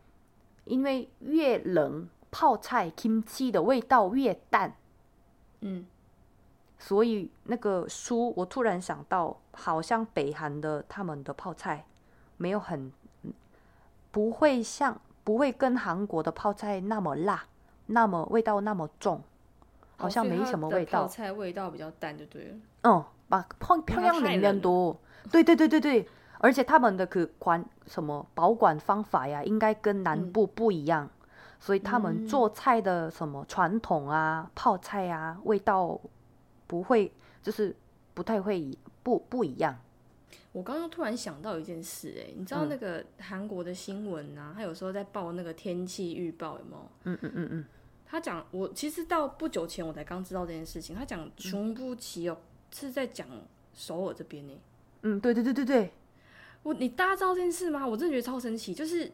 因为越冷，泡菜 kimchi 的味道越淡。嗯，所以那个书，我突然想到，好像北韩的他们的泡菜没有很不会像不会跟韩国的泡菜那么辣，那么味道那么重。好像没什么味道，菜味道比较淡就对了。嗯，把평평양냉면多，对对对对对，而且他们的可管什么保管方法呀，应该跟南部不一样，所以他们做菜的什么传统啊，泡菜啊，味道不会就是不太会不不一样。我刚刚突然想到一件事，哎，你知道那个韩国的新闻啊，他有时候在报那个天气预报，有没有？嗯嗯嗯嗯。 他讲，我其实到不久前我才刚知道这件事情。他讲穷不起哦，是在讲首尔这边呢。嗯，对对对对对。我你大家知道这件事吗？我真的觉得超神奇，就是。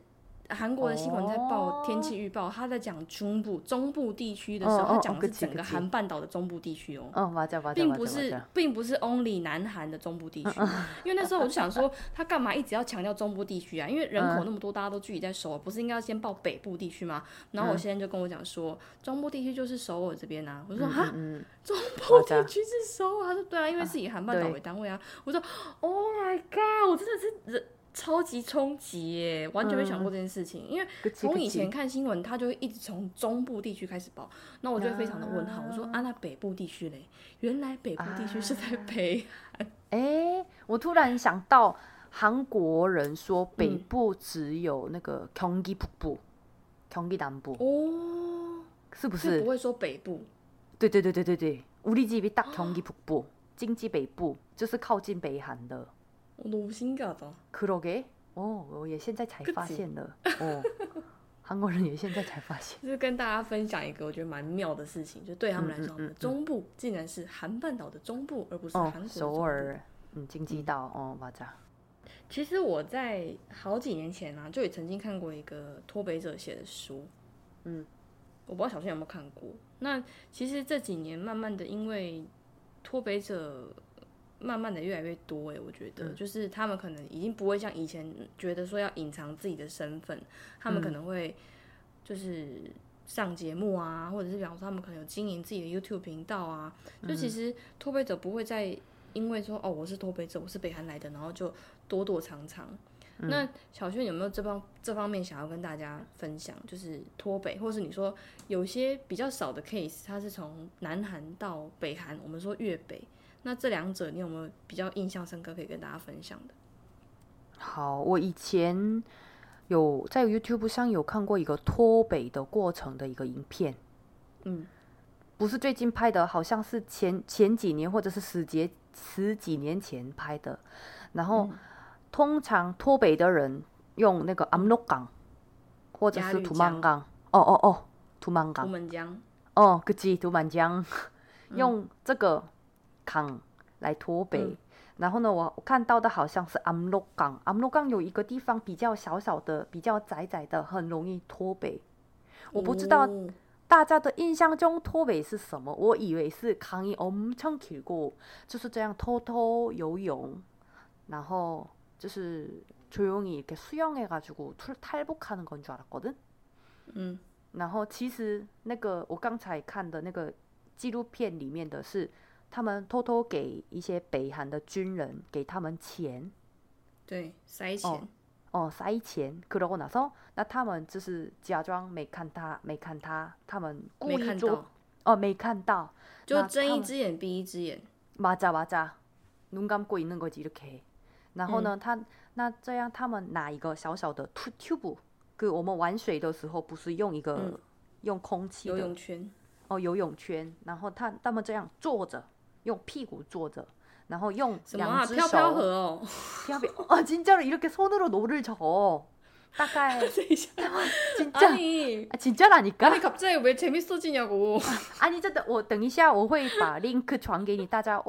韩国的新闻在报天气预报，他在讲中部中部地区的时候，他讲的是整个韩半岛的中部地区哦，并不是并不是 only 南韩的中部地区，因为那时候我就想说，他干嘛一直要强调中部地区啊？因为人口那么多，大家都聚集在首尔，不是应该要先报北部地区吗？然后我现在就跟我讲说，中部地区就是首尔这边啊，我说哈，中部地区是首尔，他说对啊，因为是以韩半岛为单位啊，我说 Oh my God，我真的是人。超级冲击耶！完全没想过这件事情，因为从以前看新闻，他就会一直从中部地区开始报，那我就非常的问号。我说啊，那北部地区嘞？原来北部地区是在北韩。哎，我突然想到，韩国人说北部只有那个경기瀑布，경기南部哦，是不是？不会说北部？对对对对对对，우리집이딱경기북 부， 经济北部就是靠近北韩的。 너무신기하다그러게어我也现在才发现了哦，韩国人也现在才发现。就是跟大家分享一个我觉得蛮妙的事情，就对他们来说，中部竟然是韩半岛的中部，而不是韩国首尔。嗯，京畿道哦，맞아其实我在好几年前呢，就也曾经看过一个脱北者写的书。嗯， 我不知道小轩有没有看过。那其实这几年慢慢的，因为脱北者 慢慢的越来越多，哎，我觉得就是他们可能已经不会像以前觉得说要隐藏自己的身份，他们可能会就是上节目啊，或者是比方说他们可能有经营自己的 YouTube 频道啊，就其实脱北者不会再因为说哦我是脱北者，我是北韩来的，然后就躲躲藏藏。那小轩有没有这方这方面想要跟大家分享？就是脱北，或是你说有些比较少的 case，它是从南韩到北韩，我们说越北。那这两者，你有没有比较印象深刻可以跟大家分享的？好，我以前有在 YouTube 上有看过一个脱北的过程的一个影片，嗯，不是最近拍的，好像是前前几年或者是十节十几年前拍的。然后，通常脱北的人用那个 a m l o 港，或者是土曼港，哦哦哦，土曼港，土曼江，哦，그지土曼江，用这个。港来脱北。然后呢，我我看到的好像是압洛港。압洛港有一个地方比较小小的、比较窄窄的，很容易脱北。我不知道大家的印象中脱北是什么？我以为是강이엄청길 고， 就是这样偷偷游泳，然后。就是조용히이렇게수영해가지고탈탈북하는건줄알았거든嗯，然后其实那个我刚才看的那个纪录片里面的是， 他们偷偷给一些北韩的军人给他们钱，对，塞钱，哦，塞钱。그러고나서那他们就是假装没看他，没看他，他们故意做，哦，没看到，就睁一只眼闭一只眼。맞아맞아눈감고있는거지이렇게然后呢，他那这样他们拿一个小小的 tube，就我们玩水的时候不是用一个用空气游泳圈哦，游泳圈。然后他他们这样坐着， 用屁股坐着，然后用两只手飘飘河哦，飘飘啊，진짜로이렇게손으로노를 쳐。 大概진짜아진짜라니까아니갑자기왜재밌어지냐고아니真的我等一下我会把 link 传给你大家，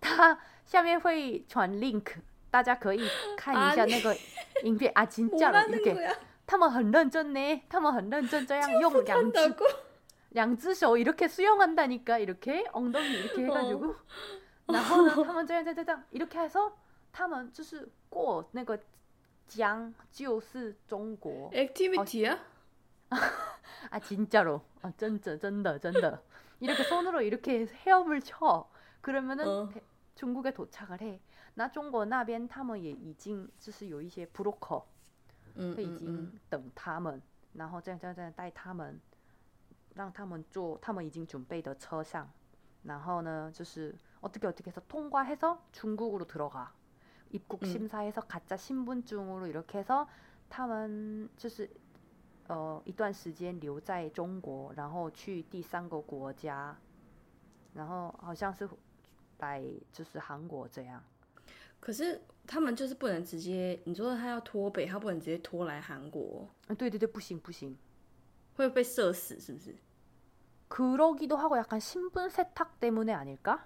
他下面会传 link。大家可以看一下那个影片啊，진짜로给他们很认真呢，他们很认真这样用两只 两只手이렇게수영한다니까이렇게엉덩이이렇게해가지고然后呢，他们这样这样这样이렇게해서他们就是过那个江就是中国 activity 啊아진짜로啊真的真的真的이렇게손으로이렇게헤엄을쳐그러면은중국에도착을해那中国那边他们也已经就是有一些 broker，嗯，已经等他们，然后这样这样这样带他们， 让他们坐他们已经准备的车上，然后呢，就是어떻게어떻게해서통과해서중국으로들어가입국심사에서가짜신분증으로이렇게해서他们就是呃一段时间留在中国，然后去第三个国家，然后好像是来就是韩国这样。可是他们就是不能直接，你说他要拖北，他不能直接拖来韩国。啊，对对对，不行不行， 会被射死是不是？그러기도하고약간신분세탁때문에아닐까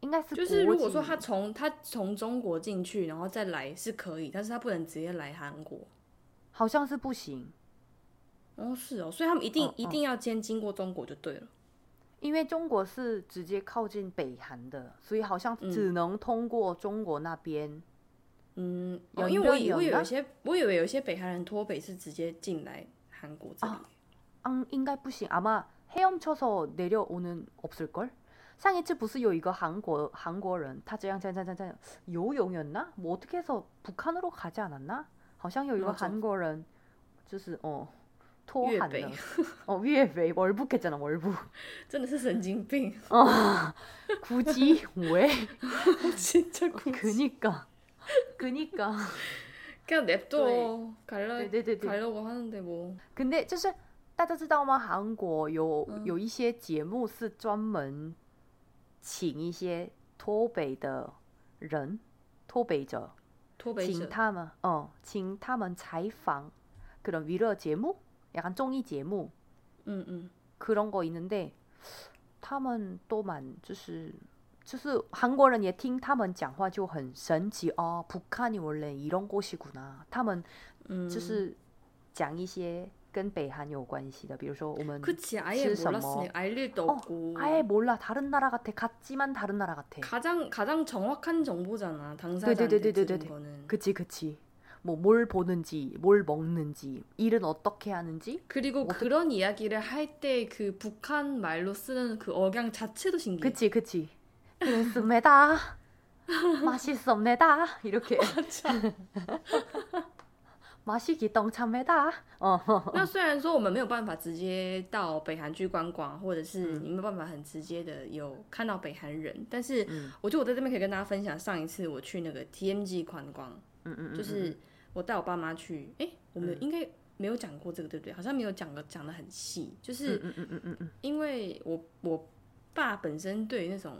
应该是。就是如果说他从他从中国进去，然后再来是可以，但是他不能直接来韩国。好像是不行。哦，是哦，所以他们一定一定要先经过中国就对了。因为中国是直接靠近北韩的，所以好像只能通过中国那边。嗯，因为我以为有些，我以为有些北韩人脱北是直接进来韩国这里。 嗯，应该不行。아마헤엄쳐서내려오는없을 걸。 上一次不是有一个韩国韩国人，他这样这样这样这样游泳였 나？ 뭐어떻게해서북한으로가지않았 나？ 好像有一个韩国人，就是哦。脱韩的哦，越北월북했잖아월 북， 真的是神经病啊！굳지왜 진짜굳그니까그니까그냥냅둬갈라갈려고하는데뭐 근데就是 大家知道吗？韩国有有一些节目是专门请一些脱北的人，脱北者，脱北者，请他们哦，请他们采访그런위로节目。약간综艺节目，嗯嗯，그런거있는 데， 他们都蛮就是就是韩国人也听他们讲话就很神奇哦。북한이원래이런곳이구 나， 他们就是讲一些 跟北韩有关系的，比如说我们吃什么？哦，아예몰라다른나라같아같지만다른나라같아 가장가장정확한정보잖아당사자한테주는거는그치그치뭐뭘보는지뭘먹는지일은어떻게하는지그리고그런이야기를할때그북한말로쓰는그억양자체도신기해그치그치그렇습니다 맛있습니다 이렇게 马西吉东昌没大哦。那虽然说我们没有办法直接到北韩去观光，或者是你没有办法很直接的有看到北韩人，但是我觉得我在这边可以跟大家分享上一次我去那个 TMG 观光，嗯嗯就是我带我爸妈去，哎，我们应该没有讲过这个对不对？好像没有讲个讲的很细，就是嗯嗯嗯嗯嗯，因为我我爸本身对那种。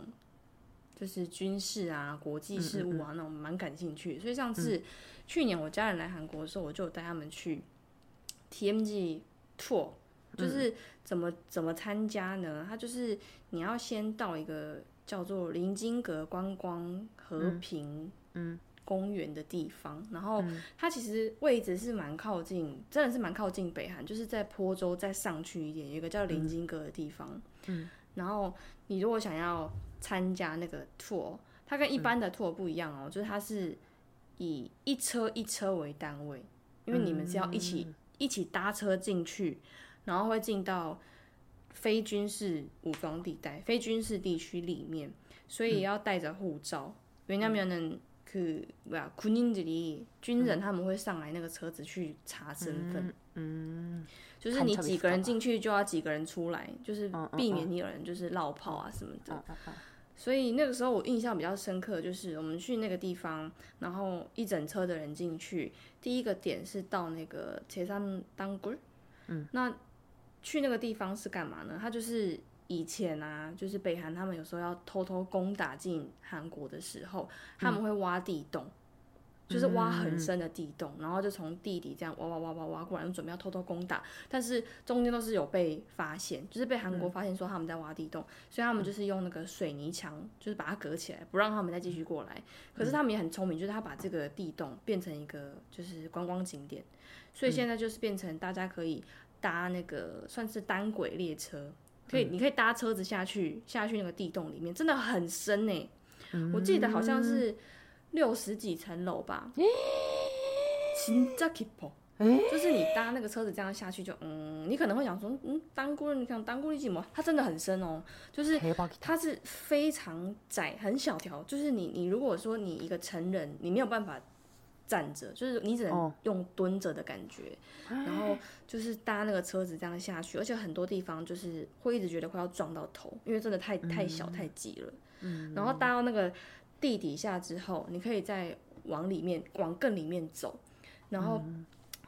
就是军事啊、国际事务啊那种蛮感兴趣，所以上次去年我家人来韩国的时候，我就带他们去 TMG tour，就是怎么怎么参加呢？他就是你要先到一个叫做林金阁观光和平公园的地方，然后它其实位置是蛮靠近，真的是蛮靠近北韩，就是在坡州再上去一点，有一个叫林金阁的地方。嗯，然后你如果想要。参加那个 tour，它跟一般的 tour 不一样哦，就是它是以一车一车为单位，因为你们是要一起一起搭车进去，然后会进到非军事武装地带、非军事地区里面，所以要带着护照。왜냐면은그뭐야군인들이军人他们会上来那个车子去查身份，嗯，就是你几个人进去就要几个人出来，就是避免你有人就是绕跑啊什么的。 所以那个时候我印象比较深刻，就是我们去那个地方，然后一整车的人进去。第一个点是到那个铁山当归，嗯，那去那个地方是干嘛呢？他就是以前啊，就是北韩他们有时候要偷偷攻打进韩国的时候，他们会挖地洞。就是挖很深的地洞，然后就从地底这样挖挖挖挖挖过来，准备要偷偷攻打，但是中间都是有被发现，就是被韩国发现说他们在挖地洞，所以他们就是用那个水泥墙，就是把它隔起来，不让他们再继续过来。可是他们也很聪明，就是他把这个地洞变成一个就是观光景点，所以现在就是变成大家可以搭那个算是单轨列车，可以你可以搭车子下去下去那个地洞里面，真的很深呢。我记得好像是。六十几层楼吧，就是你搭那个车子这样下去就，嗯，你可能会想说，嗯，当过你想当过立几摩，它真的很深哦，就是它是非常窄，很小条，就是你你如果说你一个成人，你没有办法站着，就是你只能用蹲着的感觉，然后就是搭那个车子这样下去，而且很多地方就是会一直觉得快要撞到头，因为真的太太小太急了，然后搭到那个。地底下之后，你可以再往里面、往更里面走，然后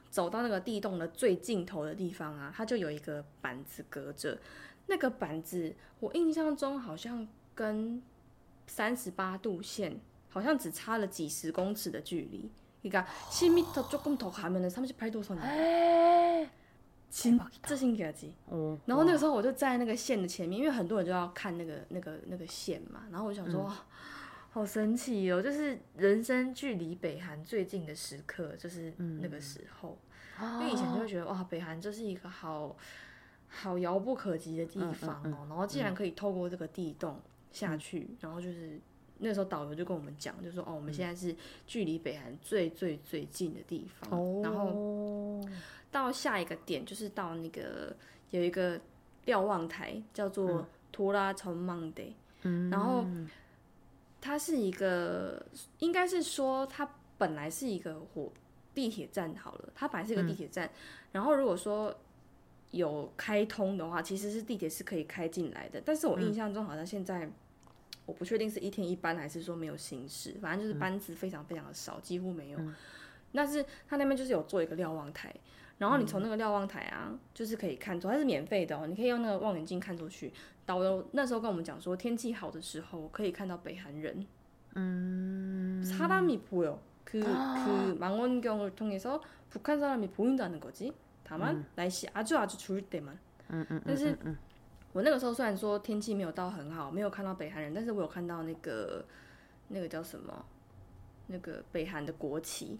走到那个地洞的最尽头的地方啊，它就有一个板子隔着。那个板子，我印象中好像跟三十八度线好像只差了几十公尺的距离。你看，十米조금더가면은삼십팔도 선。 这新给机。然后那个时候我就在那个线的前面，因为很多人就要看那个、那个、那个线嘛。然后我想说。 好神奇哦！就是人生距离北韩最近的时刻，就是那个时候。因为以前就会觉得哇，北韩就是一个好好遥不可及的地方哦。然后既然可以透过这个地洞下去，然后就是那时候导游就跟我们讲，就说哦，我们现在是距离北韩最最最近的地方。然后到下一个点就是到那个有一个瞭望台，叫做托拉城曼德。嗯，然后。它是一个，应该是说它本来是一个火地铁站好了，它本来是一个地铁站，然后如果说有开通的话，其实是地铁是可以开进来的。但是我印象中好像现在我不确定是一天一班还是说没有行驶，反正就是班次非常非常的少，几乎没有。但是它那边就是有做一个瞭望台。然后你从那个瞭望台啊，就是可以看出它是免费的哦，你可以用那个望远镜看出去。导游那时候跟我们讲说，天气好的时候可以看到北韩人。嗯，사람이보여그그망원경을통해서북한사람이보인다는거지다만날씨아주아주추울때만嗯嗯。但是，我那个时候虽然说天气没有到很好，没有看到北韩人，但是我有看到那个那个叫什么，那个北韩的国旗。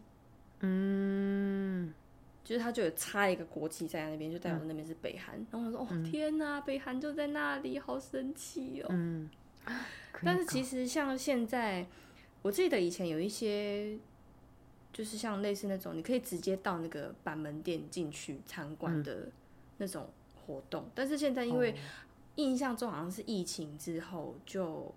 嗯。 就是他就有插一个国旗在那边，就代表那边是北韩。然后我说：“哦，天哪，北韩就在那里，好神奇哦。”嗯。但是其实像现在，我记得以前有一些，就是像类似那种，你可以直接到那个板门店进去参观的那种活动。但是现在因为印象中好像是疫情之后就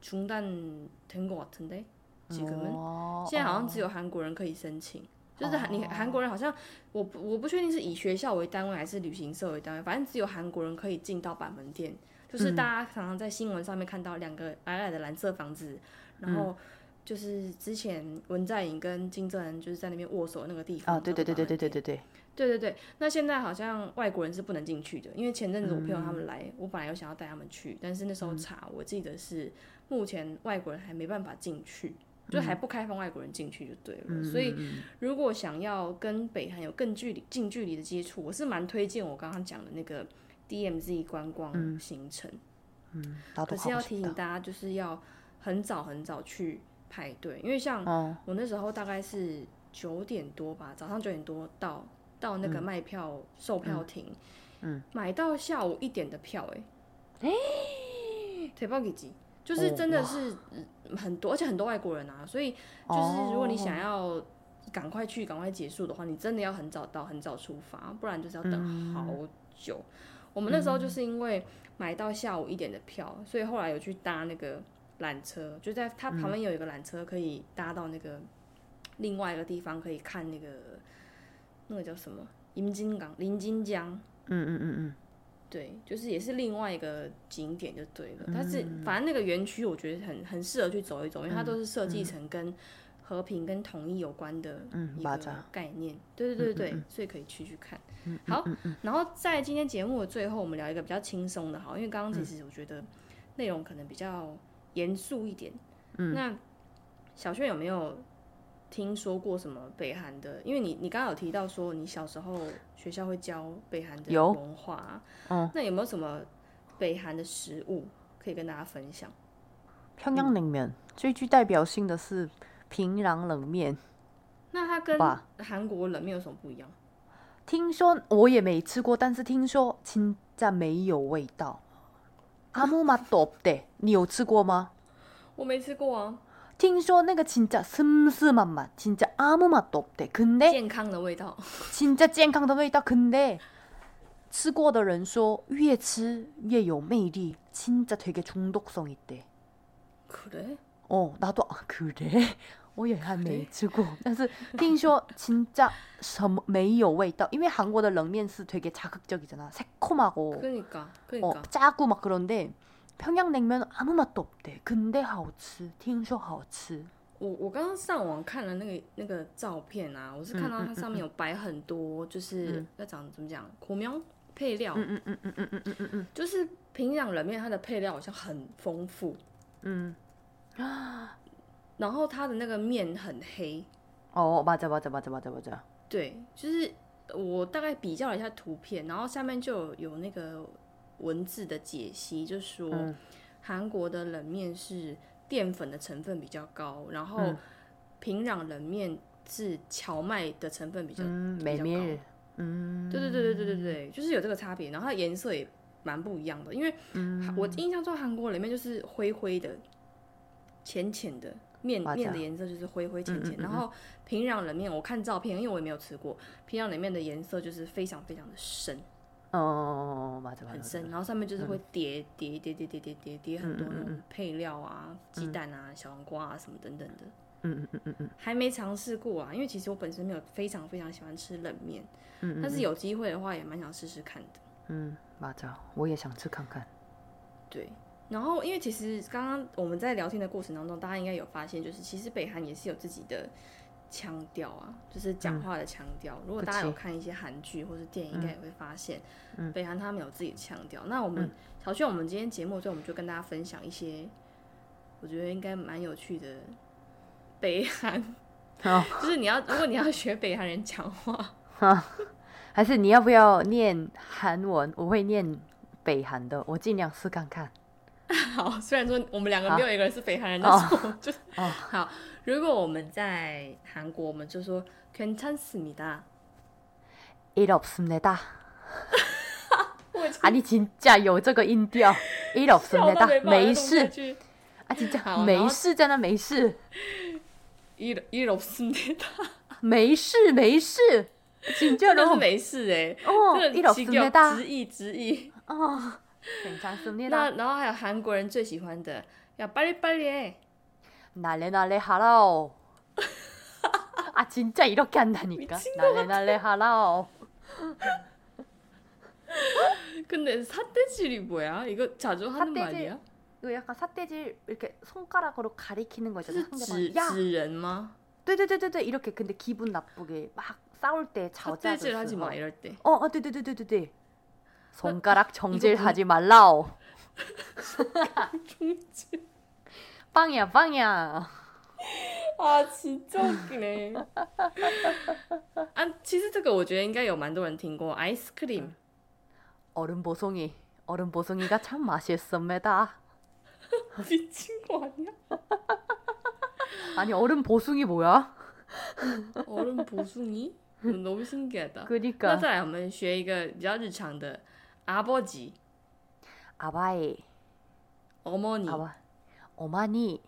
중단된것같은데지금은现在好像只有韩国人可以申请。 就是韩你韩国人好像我我不确定是以学校为单位还是旅行社为单位，反正只有韩国人可以进到板门店。就是大家常常在新闻上面看到两个矮矮的蓝色房子，然后就是之前文在寅跟金正恩就是在那边握手那个地方。啊，对对对对对对对对。对对对，那现在好像外国人是不能进去的，因为前阵子我朋友他们来，我本来有想要带他们去，但是那时候查，我记得是目前外国人还没办法进去。就还不开放外国人进去就对了，所以如果想要跟北韩有更距离、近距离的接触，我是蛮推荐我刚刚讲的那个 DMZ 观光行程。嗯，可是要提醒大家，就是要很早很早去排队，因为像我那时候大概是九点多吧，早上九点多到到那个卖票售票亭，嗯，买到下午一点的票，哎，哎，腿包给挤。就是真的是很多，而且很多外国人啊，所以就是如果你想要赶快去、赶快结束的话，你真的要很早到、很早出发，不然就是要等好久。我们那时候就是因为买到下午一点的票，所以后来有去搭那个缆车，就在它旁边有一个缆车可以搭到那个另外一个地方，可以看那个那个叫什么银金港、临金江。嗯嗯嗯嗯。对，就是也是另外一个景点就对了。它是反正那个园区，我觉得很很适合去走一走，因为它都是设计成跟和平跟统一有关的一个概念。对对对对所以可以去去看。好，然后在今天节目的最后，我们聊一个比较轻松的，好，因为刚刚其实我觉得内容可能比较严肃一点。那小轩有没有？听说过什么北韩的？因为你你刚刚有提到说你小时候学校会教北韩的文化，嗯，那有没有什么北韩的食物可以跟大家分享？평양냉면最具代表性的是平壤冷面。那它跟韩国冷面有什么不一样？听说我也没吃过，但是听说진짜没有味道，아무맛도없대你有吃过吗？我没吃过啊。 听说那个진짜슴슴한맛진짜아무맛도없대근데健康的味道진짜健康的味道근데吃过的人说越吃越有魅力진짜되게중독성있대그래어나도그래我也还没吃过，但是听说진짜什么没有味道，因为韩国的冷面是되게자극적이잖아새콤하고그러니까그러니까어짜고막그런데 평양냉면 아무 맛도 없대. 근데 好吃.听说好吃. 我我刚刚上网看了那个那个照片啊，我是看到它上面有摆很多，就是要讲怎么讲，苦苗配料。嗯嗯嗯嗯嗯嗯嗯嗯嗯。就是平壤冷面它的配料好像很丰富。嗯。然后它的那个面很黑。哦，맞아맞아맞아맞아맞아。 对，就是我大概比较了一下图片，然后下面就有那个 文字的解析，就说韩国的冷面是淀粉的成分比较高，然后平壤冷面是荞麦的成分比较比较高。嗯，对对对对对对对，就是有这个差别，然后它颜色也蛮不一样的，因为我印象中韩国冷面就是灰灰的、浅浅的面面的颜色就是灰灰浅浅，然后平壤冷面我看照片，因为我也没有吃过，平壤冷面的颜色就是非常非常的深。哦哦哦，很深，然后上面就是会叠叠叠叠叠叠叠叠很多那种配料啊，鸡蛋啊，小黄瓜啊什么等等的。嗯嗯嗯嗯嗯，还没尝试过啊，因为其实我本身没有非常非常喜欢吃冷面，嗯但是有机会的话也蛮想试试看的。嗯，맞아我也想吃看看。对，然后因为其实刚刚我们在聊天的过程当中，大家应该有发现，就是其实北韩也是有自己的。腔调啊，就是讲话的腔调。如果大家有看一些韩剧或者电影，应该也会发现，北韩他们有自己的腔调。那我们小轩，我们今天节目最后，我们就跟大家分享一些，我觉得应该蛮有趣的北韩。就是你要，如果你要学北韩人讲话，还是你要不要念韩文？我会念北韩的，我尽量试看看。好，虽然说我们两个没有一个人是北韩人，但是就 好。如果我们在韩国，我们就说괜찮습니 다。 일없습니다啊，你真假有这个音调，일없습니 다， 没事。啊，真假没事，在那没事。일일없습니 다， 没事没事，真假都是没事哎。哦，일없습니 다， 直译直译。哦，괜찮습니 다。 那然后还有韩国人最喜欢的，要빨리빨리 哪里哪里哈喽。아진짜이렇게한다니까날래날래하라 근데 사태질이 뭐야? 이거 자주 하는 사태질, 말이야? 이거 약간 사태질 이렇게 손가락으로 가리키는 거잖아. 상대방. 야, 人吗? 네네네네 이렇게 근데 기분 나쁘게 막 싸울 때 사태질 하지 마 이럴 때. 어, 어 네네네네네. 손가락 정질하지 말라오. 손가락 정질. 빵이야 빵이야. 아 진짜 웃기네. 아, 其实这个我觉得应该有蛮多人听过 아이스크림. 얼음 보송이, 얼음 보송이가 참 맛있습니다. 미친 거 아니야? 아니 얼음 보숭이 뭐야? 얼음 보숭이? 너무 신기하다. 그니까. 那再来我们学一个比较日常的 아버지. 아바이. 어머니. 아바. 어머니.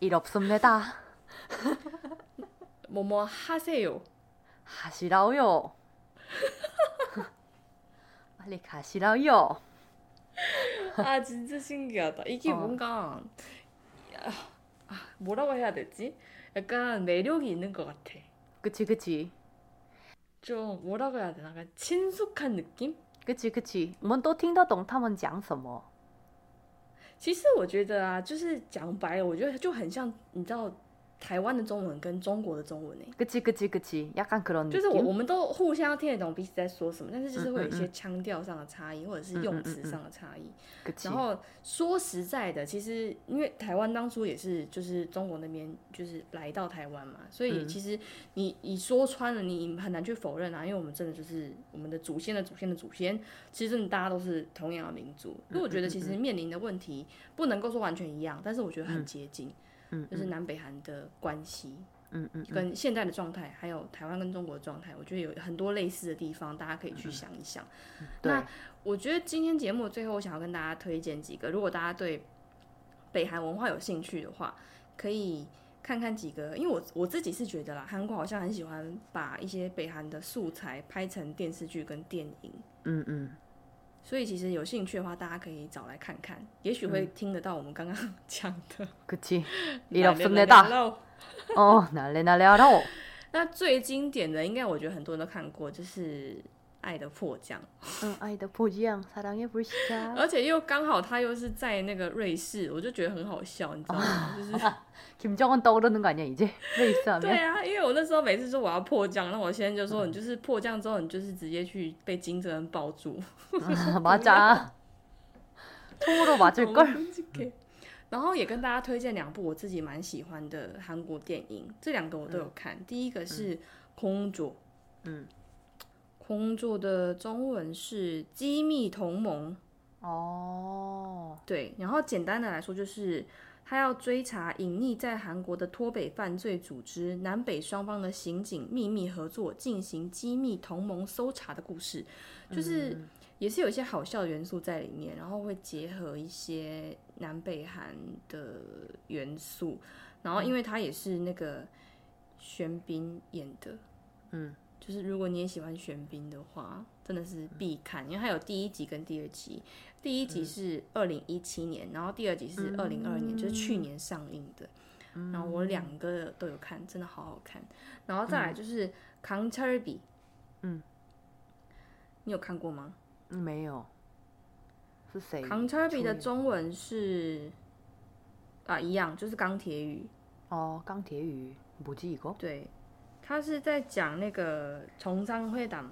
일 없습니다. 뭐뭐 하세요. 하시라요. 빨리 가시라요. 아 진짜 신기하다. 이게 어. 뭔가 아, 뭐라고 해야 되지? 약간 매력이 있는 것 같아. 그치 그치. 좀 뭐라고 해야 되나? 약간 친숙한 느낌? 그치 그치. 我们都听得懂他们讲什么。 其实我觉得啊，就是讲白了，我觉得就很像，你知道。台湾的中文跟中国的中文呢？그치그치그치약간그런就是我我们都互相听得懂彼此在说什么，但是就是会有一些腔调上的差异，或者是用词上的差异。然后说实在的，其实因为台湾当初也是就是中国那边就是来到台湾嘛，所以其实你你说穿了，你很难去否认啊，因为我们真的就是我们的祖先的祖先的祖先，其实真的大家都是同样的民族。所以我觉得其实面临的问题不能够说完全一样，但是我觉得很接近。嗯， 就是南北韩的关系，嗯嗯，跟现在的状态，还有台湾跟中国的状态，我觉得有很多类似的地方，大家可以去想一想。那我觉得今天节目最后，我想要跟大家推荐几个，如果大家对北韩文化有兴趣的话，可以看看几个，因为我我自己是觉得啦，韩国好像很喜欢把一些北韩的素材拍成电视剧跟电影，嗯嗯。所以其实有兴趣的话，大家可以找来看看，也许会听得到我们刚刚讲的。그치이렇습니다哦，哪里哪里啊？那最经典的，应该我觉得很多人都看过，就是《爱的迫降》。嗯，《爱的迫降》，사랑의불시 작。 而且又刚好他又是在那个瑞士，我就觉得很好笑，你知道吗？就是。 김정은 떠오르는 거 아니야 이제? 레이스하면? 对啊，因为我那时候每次说我要迫降，那我先就说你就是迫降之后，你就是直接去被金正恩抱住。 아, 맞아. 총으로 맞을 걸. 然后也跟大家推荐两部我自己蛮喜欢的韩国电影，这两个我都有看。第一个是《空佐》，嗯，《空佐》的中文是机密同盟。哦。对，然后简单的来说就是。 他要追查隐匿在韩国的脱北犯罪组织，南北双方的刑警秘密合作，进行机密同盟搜查的故事，就是也是有一些好笑的元素在里面，然后会结合一些南北韩的元素，然后因为他也是那个玄彬演的，嗯，就是如果你也喜欢玄彬的话，真的是必看，因为它有第一集跟第二集。第一集是二零一七年，然后第二集是二零二二年，就是去年上映的。然后我两个都有看，真的好好看。然后再来就是《康特比》，嗯，你有看过吗？没有。是谁？《康特比》的中文是啊，一样，就是钢铁雨。哦，钢铁雨，不记过。对，他是在讲那个重商会党。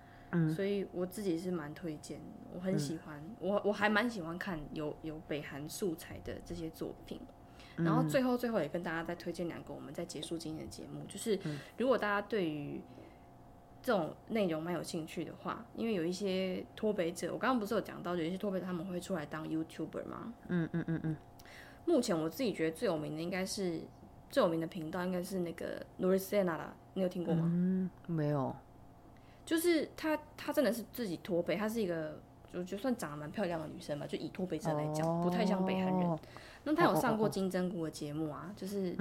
所以我自己是蛮推荐，我很喜欢，我我还蛮喜欢看有有北韩素材的这些作品。然后最后最后也跟大家再推荐两个，我们再结束今天的节目，就是如果大家对于这种内容蛮有兴趣的话，因为有一些脱北者，我刚刚不是有讲到，有一些脱北者他们会出来当 YouTuber 吗？嗯嗯嗯嗯。目前我自己觉得最有名的应该是最有名的频道应该是那个 Norisena 啦，你有听过吗？嗯，没有。就是她，她真的是自己脱北，她是一个就就算长得蛮漂亮的女生吧，就以脱北者来讲，不太像北韩人。那她有上过金针菇的节目啊，就是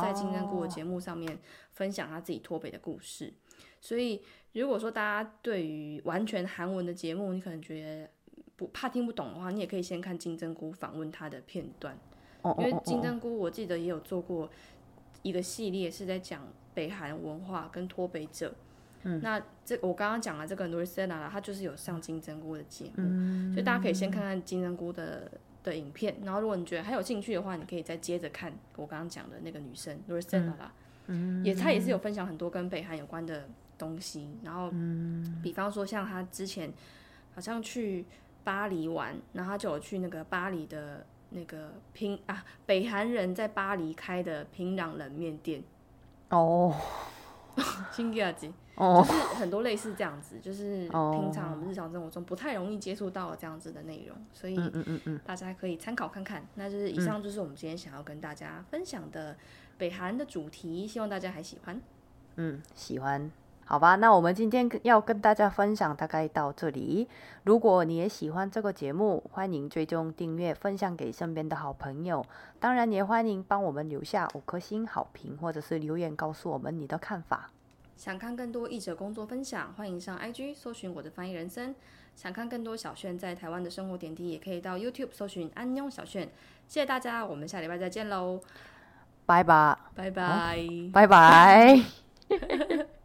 在金针菇的节目上面分享她自己脱北的故事。所以如果说大家对于完全韩文的节目，你可能觉得不怕听不懂的话，你也可以先看金针菇访问她的片段，因为金针菇我记得也有做过一个系列，是在讲北韩文化跟脱北者。那这我刚刚讲了这个 Norisena 他就是有上金针菇的节目，所以大家可以先看看金针菇的的影片，然后如果你觉得还有兴趣的话，你可以再接着看我刚刚讲的那个女生 Norisena 也她也是有分享很多跟北韩有关的东西，然后比方说像她之前好像去巴黎玩，然后她就有去那个巴黎的那个平啊北韩人在巴黎开的平壤冷面店。哦。就是很多类似这样子，就是平常我们日常生活中不太容易接触到这样子的内容，所以大家可以参考看看。那就是以上就是我们今天想要跟大家分享的北韩的主题，希望大家还喜欢。嗯，喜欢。好吧，那我们今天要跟大家分享大概到这里。如果你也喜欢这个节目，欢迎追踪订阅，分享给身边的好朋友。当然，也欢迎帮我们留下五颗星好评，或者是留言告诉我们你的看法。想看更多译者工作分享，欢迎上 IG 搜寻我的翻译人生。想看更多小炫在台湾的生活点滴，也可以到 YouTube 搜寻安妞小炫。谢谢大家，我们下礼拜再见喽！拜拜，拜拜，拜拜。